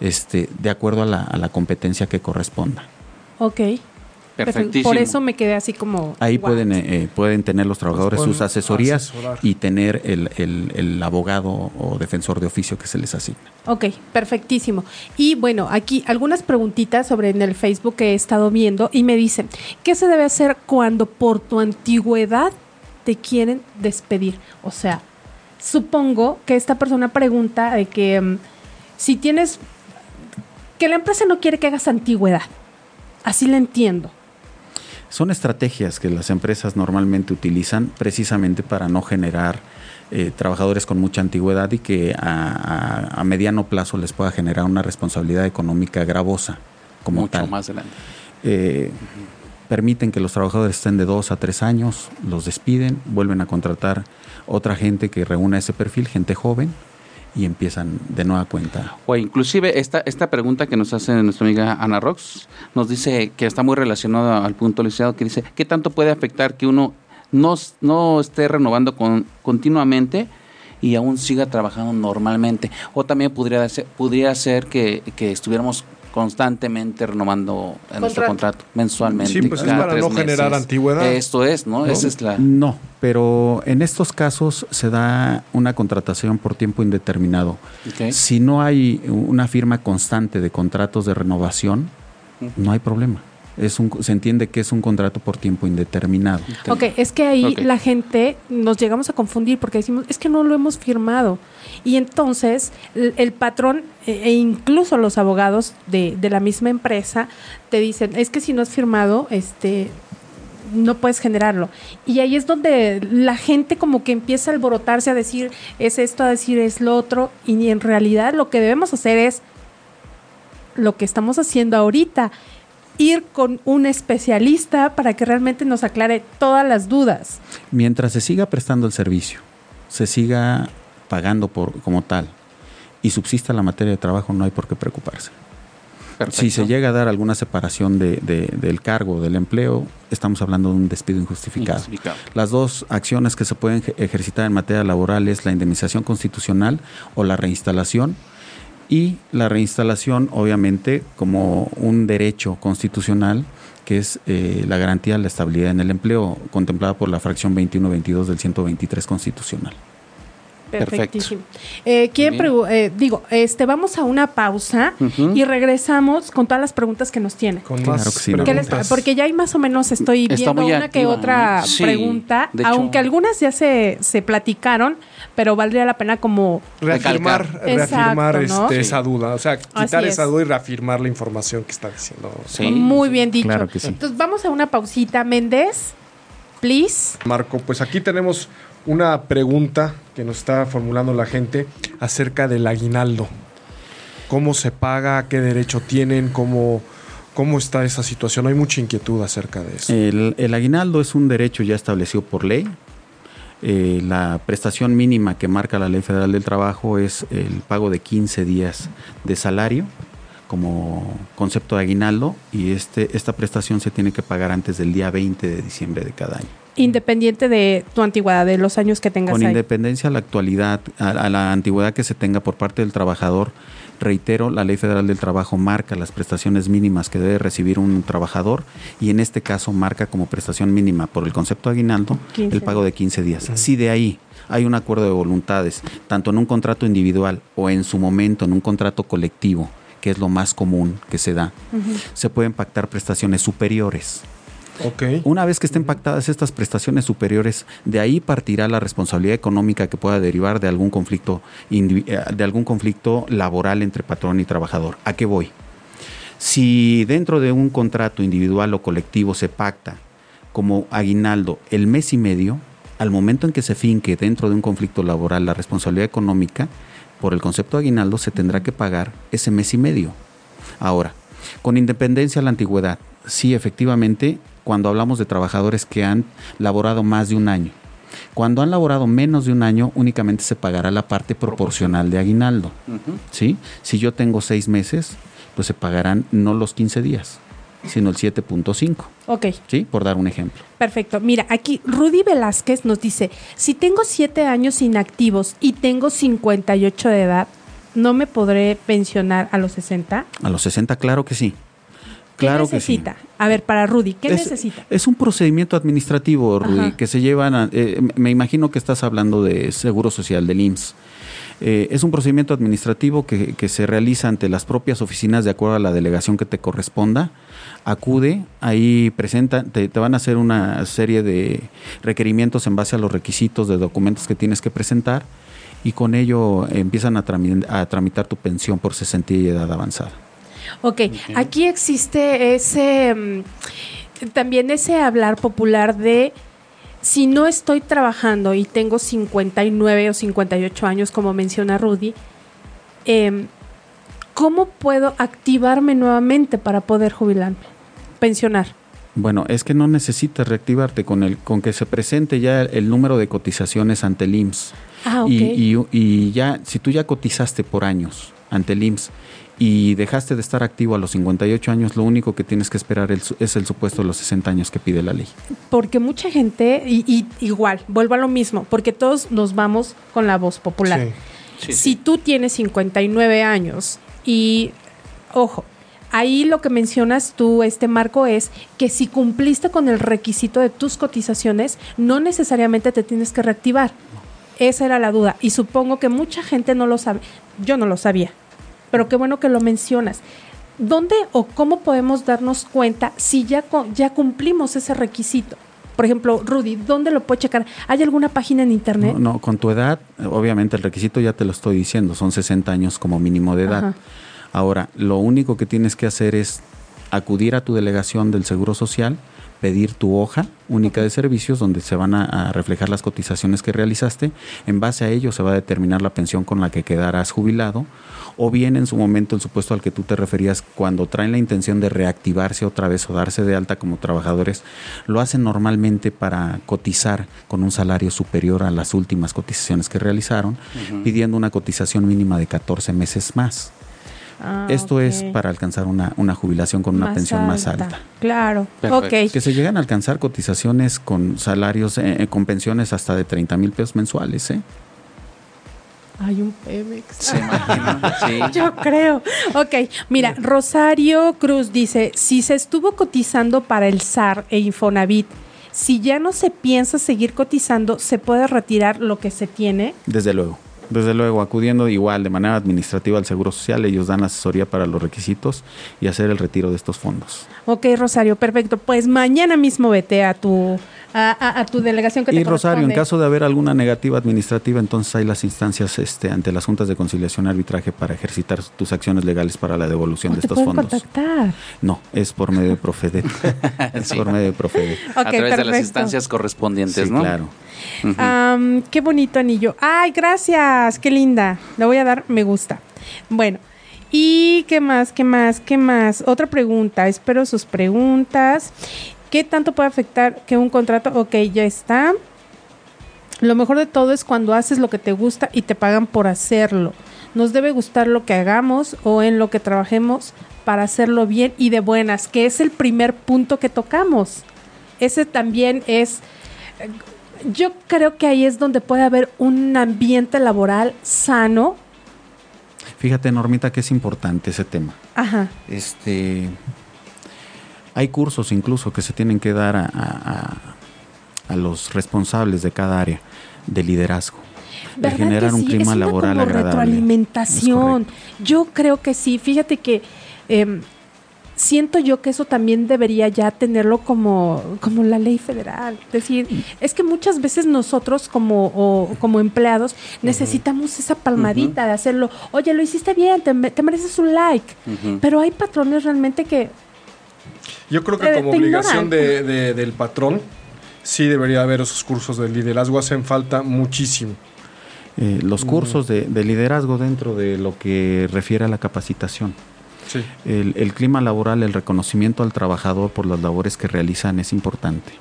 este, de acuerdo a la, a la competencia que corresponda. ok. Perfectísimo. Por eso me quedé así como... Ahí pueden, eh, pueden tener los trabajadores pueden sus asesorías asesorar. y tener el, el- el abogado o defensor de oficio que se les asigna. Ok, perfectísimo. Y bueno, aquí algunas preguntitas sobre en el Facebook que he estado viendo y me dicen, ¿qué se debe hacer cuando por tu antigüedad te quieren despedir? O sea, supongo que esta persona pregunta de que mm, si tienes, que la empresa no quiere que hagas antigüedad. Así la entiendo. Son estrategias que las empresas normalmente utilizan precisamente para no generar eh, trabajadores con mucha antigüedad y que a, a- a mediano plazo les pueda generar una responsabilidad económica gravosa como Mucho tal. más adelante. Eh, permiten que los trabajadores estén de dos a tres años, los despiden, vuelven a contratar otra gente que reúna ese perfil, gente joven, y empiezan de nueva cuenta. O inclusive esta, esta pregunta que nos hace nuestra amiga Ana Rox nos dice que está muy relacionada al punto licenciado que dice, ¿qué tanto puede afectar que uno no, no esté renovando con, continuamente y aún siga trabajando normalmente? O también podría ser, podría ser que, que estuviéramos constantemente renovando en nuestro Contrato. contrato mensualmente. Sí, pues es para tres no generar meses. antigüedad. Esto es, ¿no? ¿No? Esa es la... No, pero en estos casos se da una contratación por tiempo indeterminado. Si no hay una firma constante de contratos de renovación, no hay problema. Es un, se entiende que es un contrato por tiempo indeterminado. Ok, es que ahí la gente nos llegamos a confundir porque decimos, es que no lo hemos firmado. Y entonces el, el patrón e e incluso los abogados de, de la misma empresa te dicen, es que si no has firmado, este no puedes generarlo. Y ahí es donde la gente como que empieza a alborotarse a decir, es esto, a decir, es lo otro. Y en realidad lo que debemos hacer es lo que estamos haciendo ahorita, ir con un especialista para que realmente nos aclare todas las dudas. Mientras se siga prestando el servicio, se siga pagando por como tal y subsista la materia de trabajo, no hay por qué preocuparse. Perfecto. Si se llega a dar alguna separación de- de- del cargo, del empleo, estamos hablando de un despido injustificado. Injustificado. Las dos acciones que se pueden eje- ejercitar en materia laboral es la indemnización constitucional o la reinstalación. Y la reinstalación, obviamente, como un derecho constitucional, que es eh, la garantía de la estabilidad en el empleo, contemplada por la fracción 21-22 del 123 constitucional. Perfectísimo. Eh, ¿quieren Bien. pregu- eh, digo, este, vamos a una pausa y regresamos con todas las preguntas que nos tienen. Con Claro más que sí, no. ¿Qué les- porque ya hay más o menos estoy Está viendo una que otra ¿no? Sí, pregunta, aunque algunas ya se, se platicaron, pero valdría la pena como reafirmar, Recalcar. reafirmar Exacto, ¿no? este, Sí. esa duda, o sea, quitar esa es. duda y reafirmar la información que está diciendo. Sí. muy bien dicho. Claro que sí. Entonces vamos a una pausita, Méndez, please. Marco, pues aquí tenemos una pregunta que nos está formulando la gente acerca del aguinaldo. ¿Cómo se paga? ¿Qué derecho tienen? ¿Cómo, cómo está esa situación? Hay mucha inquietud acerca de eso. El, el aguinaldo es un derecho ya establecido por ley. Eh, la prestación mínima que marca la Ley Federal del Trabajo es el pago de 15 días de salario como concepto de aguinaldo y este, esta prestación se tiene que pagar antes del día 20 de diciembre de cada año. Independiente de tu antigüedad, de los años que tengas Con ahí. independencia a la actualidad, a, a la antigüedad que se tenga por parte del trabajador, reitero, la Ley Federal del Trabajo marca las prestaciones mínimas que debe recibir un trabajador y en este caso marca como prestación mínima por el concepto de aguinaldo 15 el pago de 15 días. Si de ahí hay un acuerdo de voluntades, tanto en un contrato individual o en su momento en un contrato colectivo, que es lo más común que se da, se pueden pactar prestaciones superiores. Ok. Una vez que estén pactadas estas prestaciones superiores, de ahí partirá la responsabilidad económica que pueda derivar de algún conflicto eh, de algún conflicto laboral entre patrón y trabajador. ¿A qué voy? Si dentro de un contrato individual o colectivo se pacta como aguinaldo el mes y medio, al momento en que se finque dentro de un conflicto laboral la responsabilidad económica, por el concepto de aguinaldo se tendrá que pagar ese mes y medio. Ahora, con independencia de la antigüedad, sí, efectivamente, cuando hablamos de trabajadores que han laborado más de un año, cuando han laborado menos de un año, únicamente se pagará la parte proporcional de aguinaldo. ¿sí? Si yo tengo seis meses, pues se pagarán no los 15 días, sino el 7.5, Ok, ¿sí? Por dar un ejemplo. perfecto. Mira, aquí Rudy Velázquez nos dice, si tengo siete años inactivos y tengo 58 de edad, ¿no me podré pensionar a los 60? A los 60, claro que sí. ¿Qué ¿Qué Claro que sí. necesita? A ver, para Rudy, ¿qué es, necesita? Es un procedimiento administrativo, Rudy, Ajá. que se llevan. a- eh, me imagino que estás hablando de Seguro Social, del IMSS. Eh, es un procedimiento administrativo que, que se realiza ante las propias oficinas de acuerdo a la delegación que te corresponda. Acude, ahí presenta, te, te van a hacer una serie de requerimientos en base a los requisitos de documentos que tienes que presentar y con ello empiezan a tramitar tu pensión por cesantía y edad avanzada. Ok, aquí existe ese mm, también ese hablar popular de si no estoy trabajando y tengo 59 o 58 años, como menciona Rudy, em, ¿cómo puedo activarme nuevamente para poder jubilarme? Pensionar. Bueno, es que no necesitas reactivarte con el con que se presente ya el número de cotizaciones ante el IMSS. Ah, ok. y, y- y ya, si tú ya cotizaste por años ante el IMSS y dejaste de estar activo a los 58 años, lo único que tienes que esperar es el supuesto de los 60 años que pide la ley. Porque mucha gente, y, y igual, vuelvo a lo mismo, porque todos nos vamos con la voz popular. Sí. Sí, si sí. tú tienes 59 años y, ojo, ahí lo que mencionas tú, este Marco, es que si cumpliste con el requisito de tus cotizaciones, no necesariamente te tienes que reactivar. Esa era la duda. Y supongo que mucha gente no lo sabe. Yo no lo sabía. Pero qué bueno que lo mencionas. ¿Dónde o cómo podemos darnos cuenta si ya, ya cumplimos ese requisito? Por ejemplo, Rudy, ¿dónde lo puedo checar? ¿Hay alguna página en internet? No, no, con tu edad, obviamente el requisito ya te lo estoy diciendo, son 60 años como mínimo de edad. Ajá. Ahora, lo único que tienes que hacer es acudir a tu delegación del Seguro Social, pedir tu hoja única de servicios donde se van a, a reflejar las cotizaciones que realizaste. En base a ello se va a determinar la pensión con la que quedarás jubilado o bien en su momento el supuesto al que tú te referías cuando traen la intención de reactivarse otra vez o darse de alta como trabajadores, lo hacen normalmente para cotizar con un salario superior a las últimas cotizaciones que realizaron, pidiendo una cotización mínima de 14 meses más. Ah, Esto es para alcanzar una, una jubilación con una Más pensión más alta. Claro. Perfecto. Ok. Que se llegan a alcanzar cotizaciones con salarios, eh, eh, con pensiones hasta de 30 mil pesos mensuales. ¿eh? Hay un Pemex. Se imagina, sí. Yo creo. Ok, mira, Rosario Cruz dice, si se estuvo cotizando para el SAR e Infonavit, si ya no se piensa seguir cotizando, ¿se puede retirar lo que se tiene? Desde luego. Desde luego, acudiendo igual de manera administrativa al Seguro Social, ellos dan asesoría para los requisitos y hacer el retiro de estos fondos. Ok, Rosario, perfecto. Pues mañana mismo vete a tu, a, a- a tu delegación que te Y Rosario, en caso de haber alguna negativa administrativa, entonces hay las instancias este, ante las juntas de conciliación y arbitraje para ejercitar tus acciones legales para la devolución ¿O de te estos fondos. contactar? No, es por medio de Profedet. es Sí. por medio de Profedet. Ok, a través de las instancias correspondientes, Sí, ¿no? claro. Qué bonito anillo. Ay, gracias, qué linda. Le voy a dar me gusta. Bueno, ¿y qué más? ¿Qué más? ¿Qué más? Otra pregunta. Espero sus preguntas. ¿Qué tanto puede afectar que un contrato? Ok, ya está. Lo mejor de todo es cuando haces lo que te gusta y te pagan por hacerlo. Nos debe gustar lo que hagamos o en lo que trabajemos para hacerlo bien y de buenas, que es el primer punto que tocamos. Ese también es yo creo que ahí es donde puede haber un ambiente laboral sano. Fíjate, Normita, que es importante ese tema. Ajá. Este, hay cursos incluso que se tienen que dar a, a- los responsables de cada área de liderazgo. De ¿Verdad generar que un clima es una laboral como agradable. retroalimentación. Yo creo que sí. Fíjate que em, siento yo que eso también debería ya tenerlo como, como la ley federal. Es decir, es que muchas veces nosotros como, o- como empleados necesitamos esa palmadita de hacerlo. Oye, lo hiciste bien, te, me- te mereces un like. Pero hay patrones realmente que Yo creo que como obligación de- de- del patrón, sí debería haber esos cursos de liderazgo. Hacen falta muchísimo. Eh, los cursos de, de liderazgo dentro de lo que refiere a la capacitación. Sí. El, el clima laboral, el reconocimiento al trabajador por las labores que realizan es importante.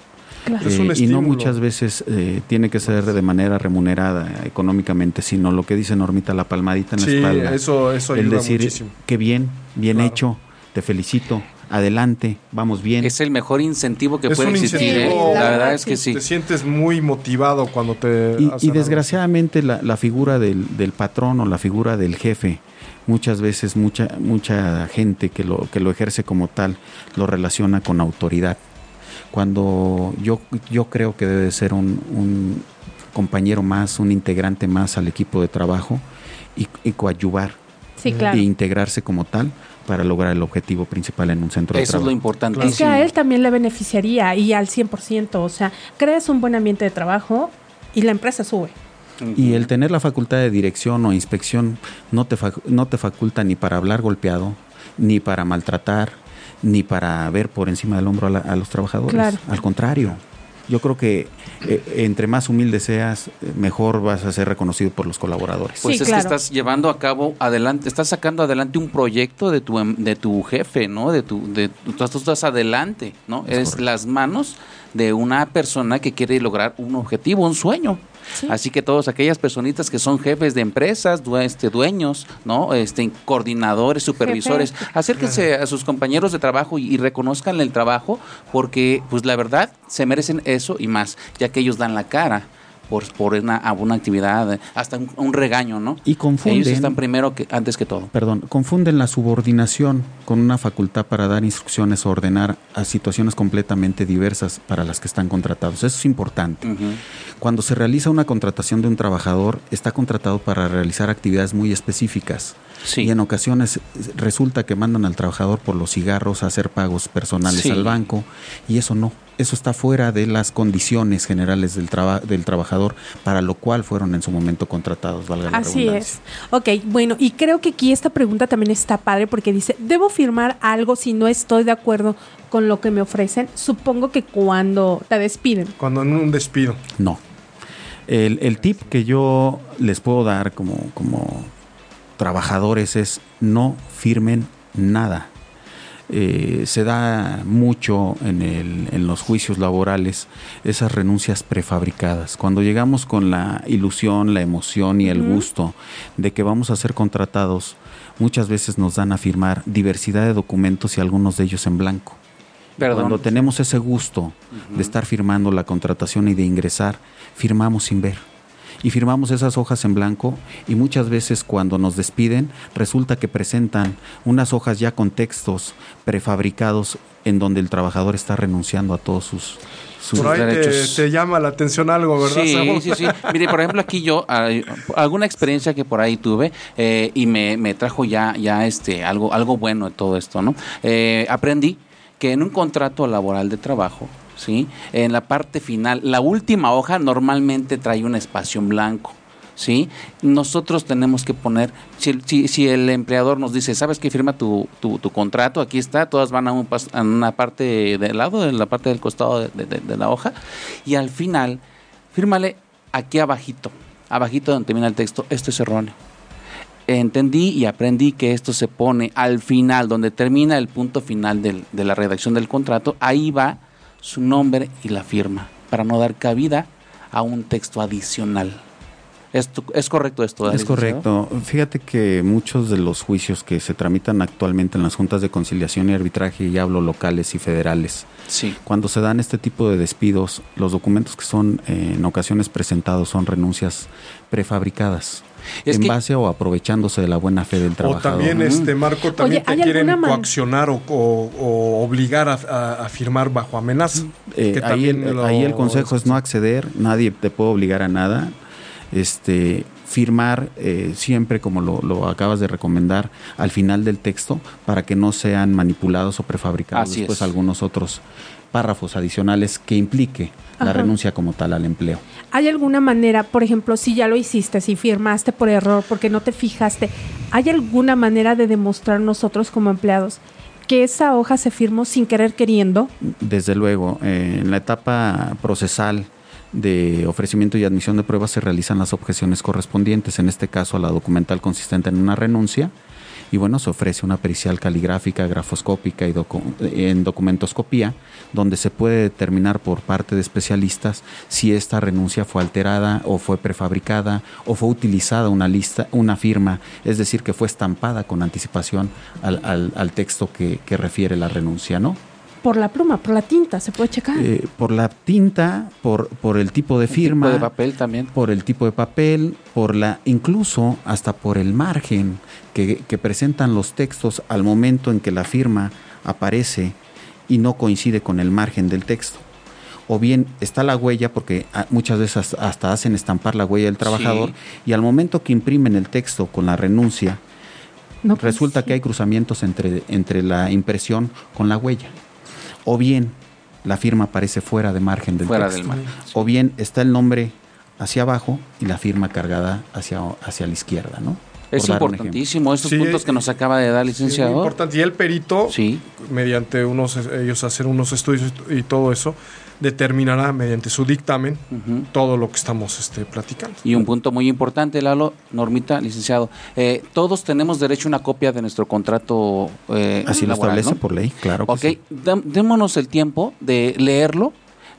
Claro. Es Eh, y no muchas veces eh, tiene que ser de manera remunerada económicamente, sino lo que dice Normita, la palmadita en la Sí, espalda. eso, eso el ayuda decir, muchísimo. qué bien, bien Claro. hecho, te felicito, adelante, vamos bien. Es el mejor incentivo que Es puede un existir. ¿eh? incentivo. La La verdad es que sí. Te sientes muy motivado cuando te Y, desgraciadamente la, la figura del, del patrón o la figura del jefe muchas veces mucha mucha gente que lo que lo ejerce como tal lo relaciona con autoridad cuando yo yo creo que debe ser un, un compañero más un integrante más al equipo de trabajo y, y coadyuvar Sí, claro. e integrarse como tal para lograr el objetivo principal en un centro de Eso es lo trabajo. importante. Es que a él también le beneficiaría y al 100%, o sea, creas un buen ambiente de trabajo y la empresa sube. Y el tener la facultad de dirección o inspección no te, fac- no te faculta ni para hablar golpeado, ni para maltratar, ni para ver por encima del hombro a, la- a los trabajadores. Claro. Al contrario, yo creo que eh, entre más humilde seas, mejor vas a ser reconocido por los colaboradores. Pues Sí, es claro. que estás llevando a cabo adelante, estás sacando adelante un proyecto de tu em- de tu jefe, ¿no? De tu de tu- tú estás adelante, ¿no? Es Eres correcto. las manos de una persona que quiere lograr un objetivo, un sueño. Sí. Así que todas aquellas personitas que son jefes de empresas, due- este, dueños, ¿no? Este, coordinadores, supervisores, Jefe. acérquense a sus compañeros de trabajo y, y reconozcan el trabajo porque, pues la verdad, se merecen eso y más, ya que ellos dan la cara por, por una, actividad, hasta un, un regaño, ¿no? Y confunden. Ellos están primero que antes que todo. Perdón, confunden la subordinación con una facultad para dar instrucciones o ordenar a situaciones completamente diversas para las que están contratados. Eso es importante. Cuando se realiza una contratación de un trabajador, está contratado para realizar actividades muy específicas. Sí. Y en ocasiones resulta que mandan al trabajador por los cigarros a hacer pagos personales Sí. al banco y eso no. Eso está fuera de las condiciones generales del, traba- del trabajador para lo cual fueron en su momento contratados, valga la Así redundancia. es. Ok, bueno, y creo que aquí esta pregunta también está padre porque dice, ¿debo firmar algo si no estoy de acuerdo con lo que me ofrecen? Supongo que cuando te despiden. Cuando en un despido. No. El, el tip que yo les puedo dar como, como trabajadores es no firmen nada. Eh, se da mucho en, el- en los juicios laborales esas renuncias prefabricadas. Cuando llegamos con la ilusión, la emoción y el gusto de que vamos a ser contratados, muchas veces nos dan a firmar diversidad de documentos y algunos de ellos en blanco. Perdón. Cuando tenemos ese gusto de estar firmando la contratación y de ingresar, firmamos sin ver. Y firmamos esas hojas en blanco y muchas veces cuando nos despiden resulta que presentan unas hojas ya con textos prefabricados en donde el trabajador está renunciando a todos sus, sus Por ahí te, derechos. te llama la atención algo, ¿verdad? Sí, sí, sí. Mire, por ejemplo, aquí yo, ah, alguna experiencia que por ahí tuve eh, y me, me trajo ya, ya este, algo, algo bueno de todo esto, ¿no? Eh, aprendí que en un contrato laboral de trabajo, ¿sí? En la parte final, la última hoja normalmente trae un espacio en blanco. ¿Sí? Nosotros tenemos que poner, si, el empleador nos dice, ¿sabes qué? Firma tu, contrato, aquí está, todas van a, una parte del lado, en la parte del costado de, la hoja, y al final, fírmale aquí abajito, abajito donde termina el texto, esto es erróneo. Entendí y aprendí que esto se pone al final, donde termina el punto final de la redacción del contrato, ahí va su nombre y la firma, para no dar cabida a un texto adicional. ¿Esto, ¿Es correcto esto? Es correcto. Fíjate que muchos de los juicios que se tramitan actualmente en las juntas de conciliación y arbitraje, y hablo locales y federales, Sí. cuando se dan este tipo de despidos, los documentos que son eh, en ocasiones presentados son renuncias prefabricadas, Es en que- base o aprovechándose de la buena fe del O trabajador. también, este Marco, también Oye, ¿hay te quieren coaccionar o, o- o obligar a, a- a firmar bajo amenaza. Eh, que ahí, también el, lo- ahí el consejo es no acceder, nadie te puede obligar a nada. Este, firmar eh, siempre, como lo, lo acabas de recomendar, al final del texto, para que no sean manipulados o prefabricados Así después es. algunos otros párrafos adicionales que implique la renuncia como tal al empleo. ¿Hay alguna manera, por ejemplo, si ya lo hiciste, si firmaste por error, porque no te fijaste, ¿hay alguna manera de demostrar nosotros como empleados que esa hoja se firmó sin querer queriendo? Desde luego, eh, en la etapa procesal de ofrecimiento y admisión de pruebas se realizan las objeciones correspondientes, en este caso a la documental consistente en una renuncia, y bueno, se ofrece una pericial caligráfica, grafoscópica y en documentoscopía, donde se puede determinar por parte de especialistas si esta renuncia fue alterada o fue prefabricada o fue utilizada una lista, una firma, es decir, que fue estampada con anticipación al texto que, que refiere la renuncia, ¿no? Por la pluma, por la tinta, se puede checar. Eh, por la tinta, por, por el tipo de El firma, tipo de papel también. por el tipo de papel, por la, incluso hasta por el margen que, que presentan los textos al momento en que la firma aparece y no coincide con el margen del texto. O bien está la huella, porque ah, muchas veces hasta hacen estampar la huella del trabajador, Sí. y al momento que imprimen el texto con la renuncia, No, resulta que hay cruzamientos entre, entre la impresión con la huella. O bien la firma aparece fuera de margen del Fuera texto. del margen. O bien está el nombre hacia abajo y la firma cargada hacia, hacia la izquierda, ¿no? Es importantísimo estos Sí, puntos que nos acaba de dar, Sí, licenciado. muy importante. Y el perito, Sí. mediante unos, ellos hacer unos estudios y todo eso, determinará mediante su dictamen todo lo que estamos este, platicando. Y un punto muy importante, Lalo, Normita, licenciado, eh, todos tenemos derecho a una copia de nuestro contrato eh, Así lo establece ¿no? por ley, claro. que Ok, sí. démonos el tiempo de leerlo,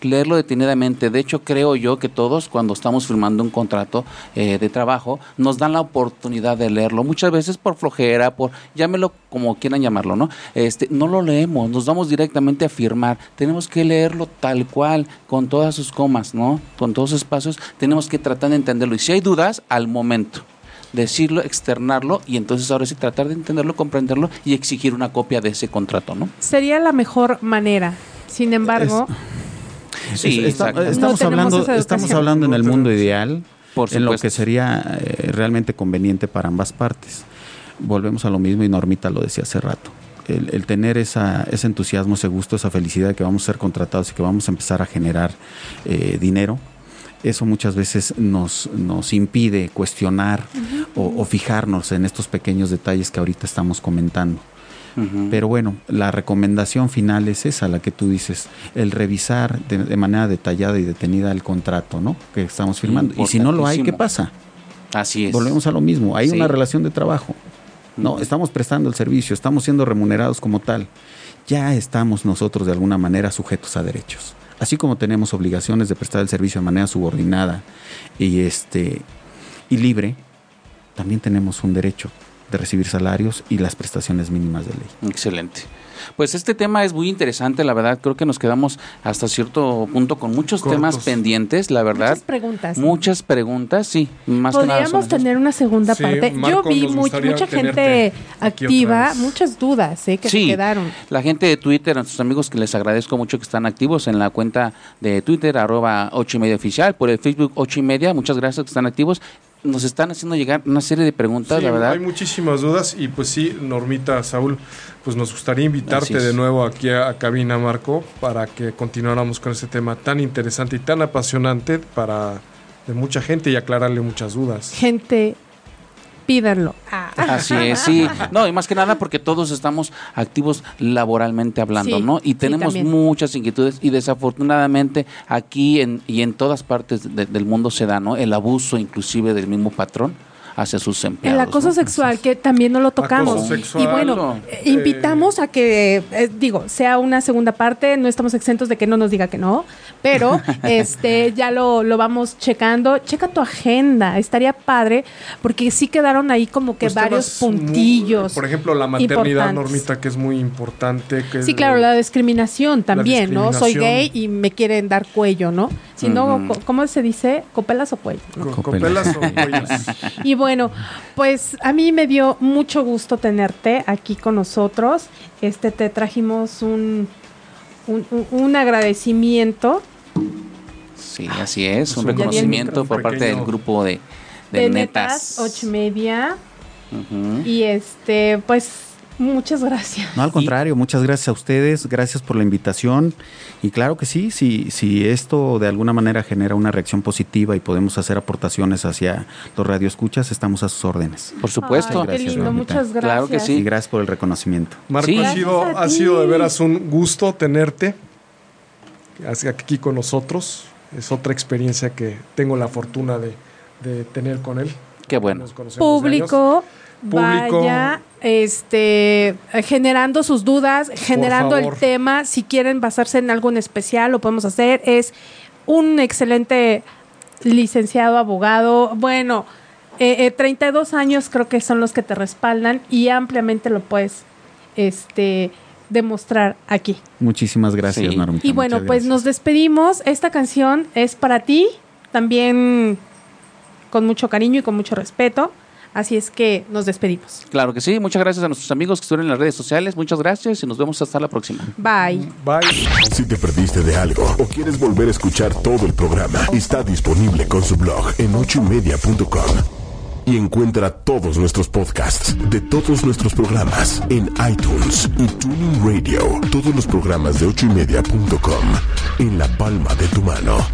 leerlo detenidamente. De hecho, creo yo que todos cuando estamos firmando un contrato eh, de trabajo nos dan la oportunidad de leerlo. Muchas veces por flojera, por llámelo como quieran llamarlo, ¿no? Este, no lo leemos, nos vamos directamente a firmar. Tenemos que leerlo tal cual, con todas sus comas, ¿no? Con todos sus espacios. Tenemos que tratar de entenderlo. Y si hay dudas, al momento decirlo, externarlo y entonces ahora sí tratar de entenderlo, comprenderlo y exigir una copia de ese contrato, ¿no? Sería la mejor manera. Sin embargo, Sí, está-. No estamos hablando, estamos hablando en el mundo ideal, Por en lo que sería eh, realmente conveniente para ambas partes. Volvemos a lo mismo y Normita lo decía hace rato. El, el tener esa, ese entusiasmo, ese gusto, esa felicidad de que vamos a ser contratados y que vamos a empezar a generar eh, dinero, eso muchas veces nos, nos impide cuestionar o, o fijarnos en estos pequeños detalles que ahorita estamos comentando. Pero bueno, la recomendación final es esa, la que tú dices, el revisar de, de manera detallada y detenida el contrato, ¿no? Que estamos firmando. Y si no lo hay, ¿qué pasa? Así es. Volvemos a lo mismo, hay Sí. una relación de trabajo. No, estamos prestando el servicio, estamos siendo remunerados como tal. Ya estamos nosotros de alguna manera sujetos a derechos. Así como tenemos obligaciones de prestar el servicio de manera subordinada y este y libre, también tenemos un derecho de recibir salarios y las prestaciones mínimas de ley. Excelente. Pues este tema es muy interesante, la verdad. Creo que nos quedamos hasta cierto punto con muchos Cortos. temas pendientes, la verdad. muchas preguntas. Muchas preguntas, sí. Más que nada son Podríamos tener una segunda Sí, parte. Yo vi nos mu- gustaría mucha gente activa, muchas dudas eh, que se Sí, quedaron. la gente de Twitter, a nuestros amigos que les agradezco mucho que están activos en la cuenta de Twitter, arroba ocho y media oficial, por el Facebook ocho y media, muchas gracias que están activos. Nos están haciendo llegar una serie de preguntas, Sí, la verdad. hay muchísimas dudas y pues sí, Normita, Saúl, pues nos gustaría invitarte de nuevo aquí a, a cabina, Marco, para que continuáramos con este tema tan interesante y tan apasionante para de mucha gente y aclararle muchas dudas. Gente, pídanlo. Ah. Así es, sí. No, y más que nada porque todos estamos activos laboralmente hablando, Sí, ¿no? Y tenemos muchas inquietudes y desafortunadamente aquí en, y en todas partes de- del mundo se da, ¿no? El abuso inclusive del mismo patrón hacia sus empleados. El acoso ¿no? sexual, que también no lo tocamos. Acoso sexual. y bueno, Eh, eh, invitamos a que, eh, digo, sea una segunda parte, no estamos exentos de que no nos diga que no, pero este ya lo, lo vamos checando. Checa tu agenda, estaría padre, porque sí quedaron ahí como que Pues varios muy- puntillos. por ejemplo, la maternidad. Normita, que es muy importante. Que Sí, claro, la discriminación también, ¿no? Soy gay y me quieren dar cuello, ¿no? ¿Cómo se dice? ¿Copelas o. Co- Copelas. copelas o cuellos. Y bueno, pues a mí me dio mucho gusto tenerte aquí con nosotros. Este te trajimos un, un, agradecimiento Sí, así es, un reconocimiento por parte del grupo de, de, de netas. netas ocho y media. Y este, pues muchas gracias. No, al contrario, muchas gracias a ustedes, gracias por la invitación. Y claro que sí, si, si esto de alguna manera genera una reacción positiva y podemos hacer aportaciones hacia los radioescuchas, estamos a sus órdenes. Por supuesto. Ay, qué Gracias, lindo, muchas gracias. Claro que sí. Y gracias por el reconocimiento. Marco, Sí. ha, sido, ha sido de veras un gusto tenerte aquí con nosotros. Es otra experiencia que tengo la fortuna de, de tener con él. Qué bueno. Público, Público. vaya este generando sus dudas, generando el tema, si quieren basarse en algo en especial, lo podemos hacer. Es un excelente licenciado abogado. Bueno, eh, eh, 32 años creo que son los que te respaldan y ampliamente lo puedes este demostrar aquí. Muchísimas gracias, Sí. Y bueno, pues gracias. nos despedimos. Esta canción es para ti, también con mucho cariño y con mucho respeto. Así es que nos despedimos. Claro que sí. Muchas gracias a nuestros amigos que estuvieron en las redes sociales. Muchas gracias y nos vemos hasta la próxima. Bye. Bye. Si te perdiste de algo o quieres volver a escuchar todo el programa, está disponible con su blog en ochoymedia.com. Y encuentra todos nuestros podcasts de todos nuestros programas en iTunes y Tuning Radio. Todos los programas de ochoymedia.com en la palma de tu mano.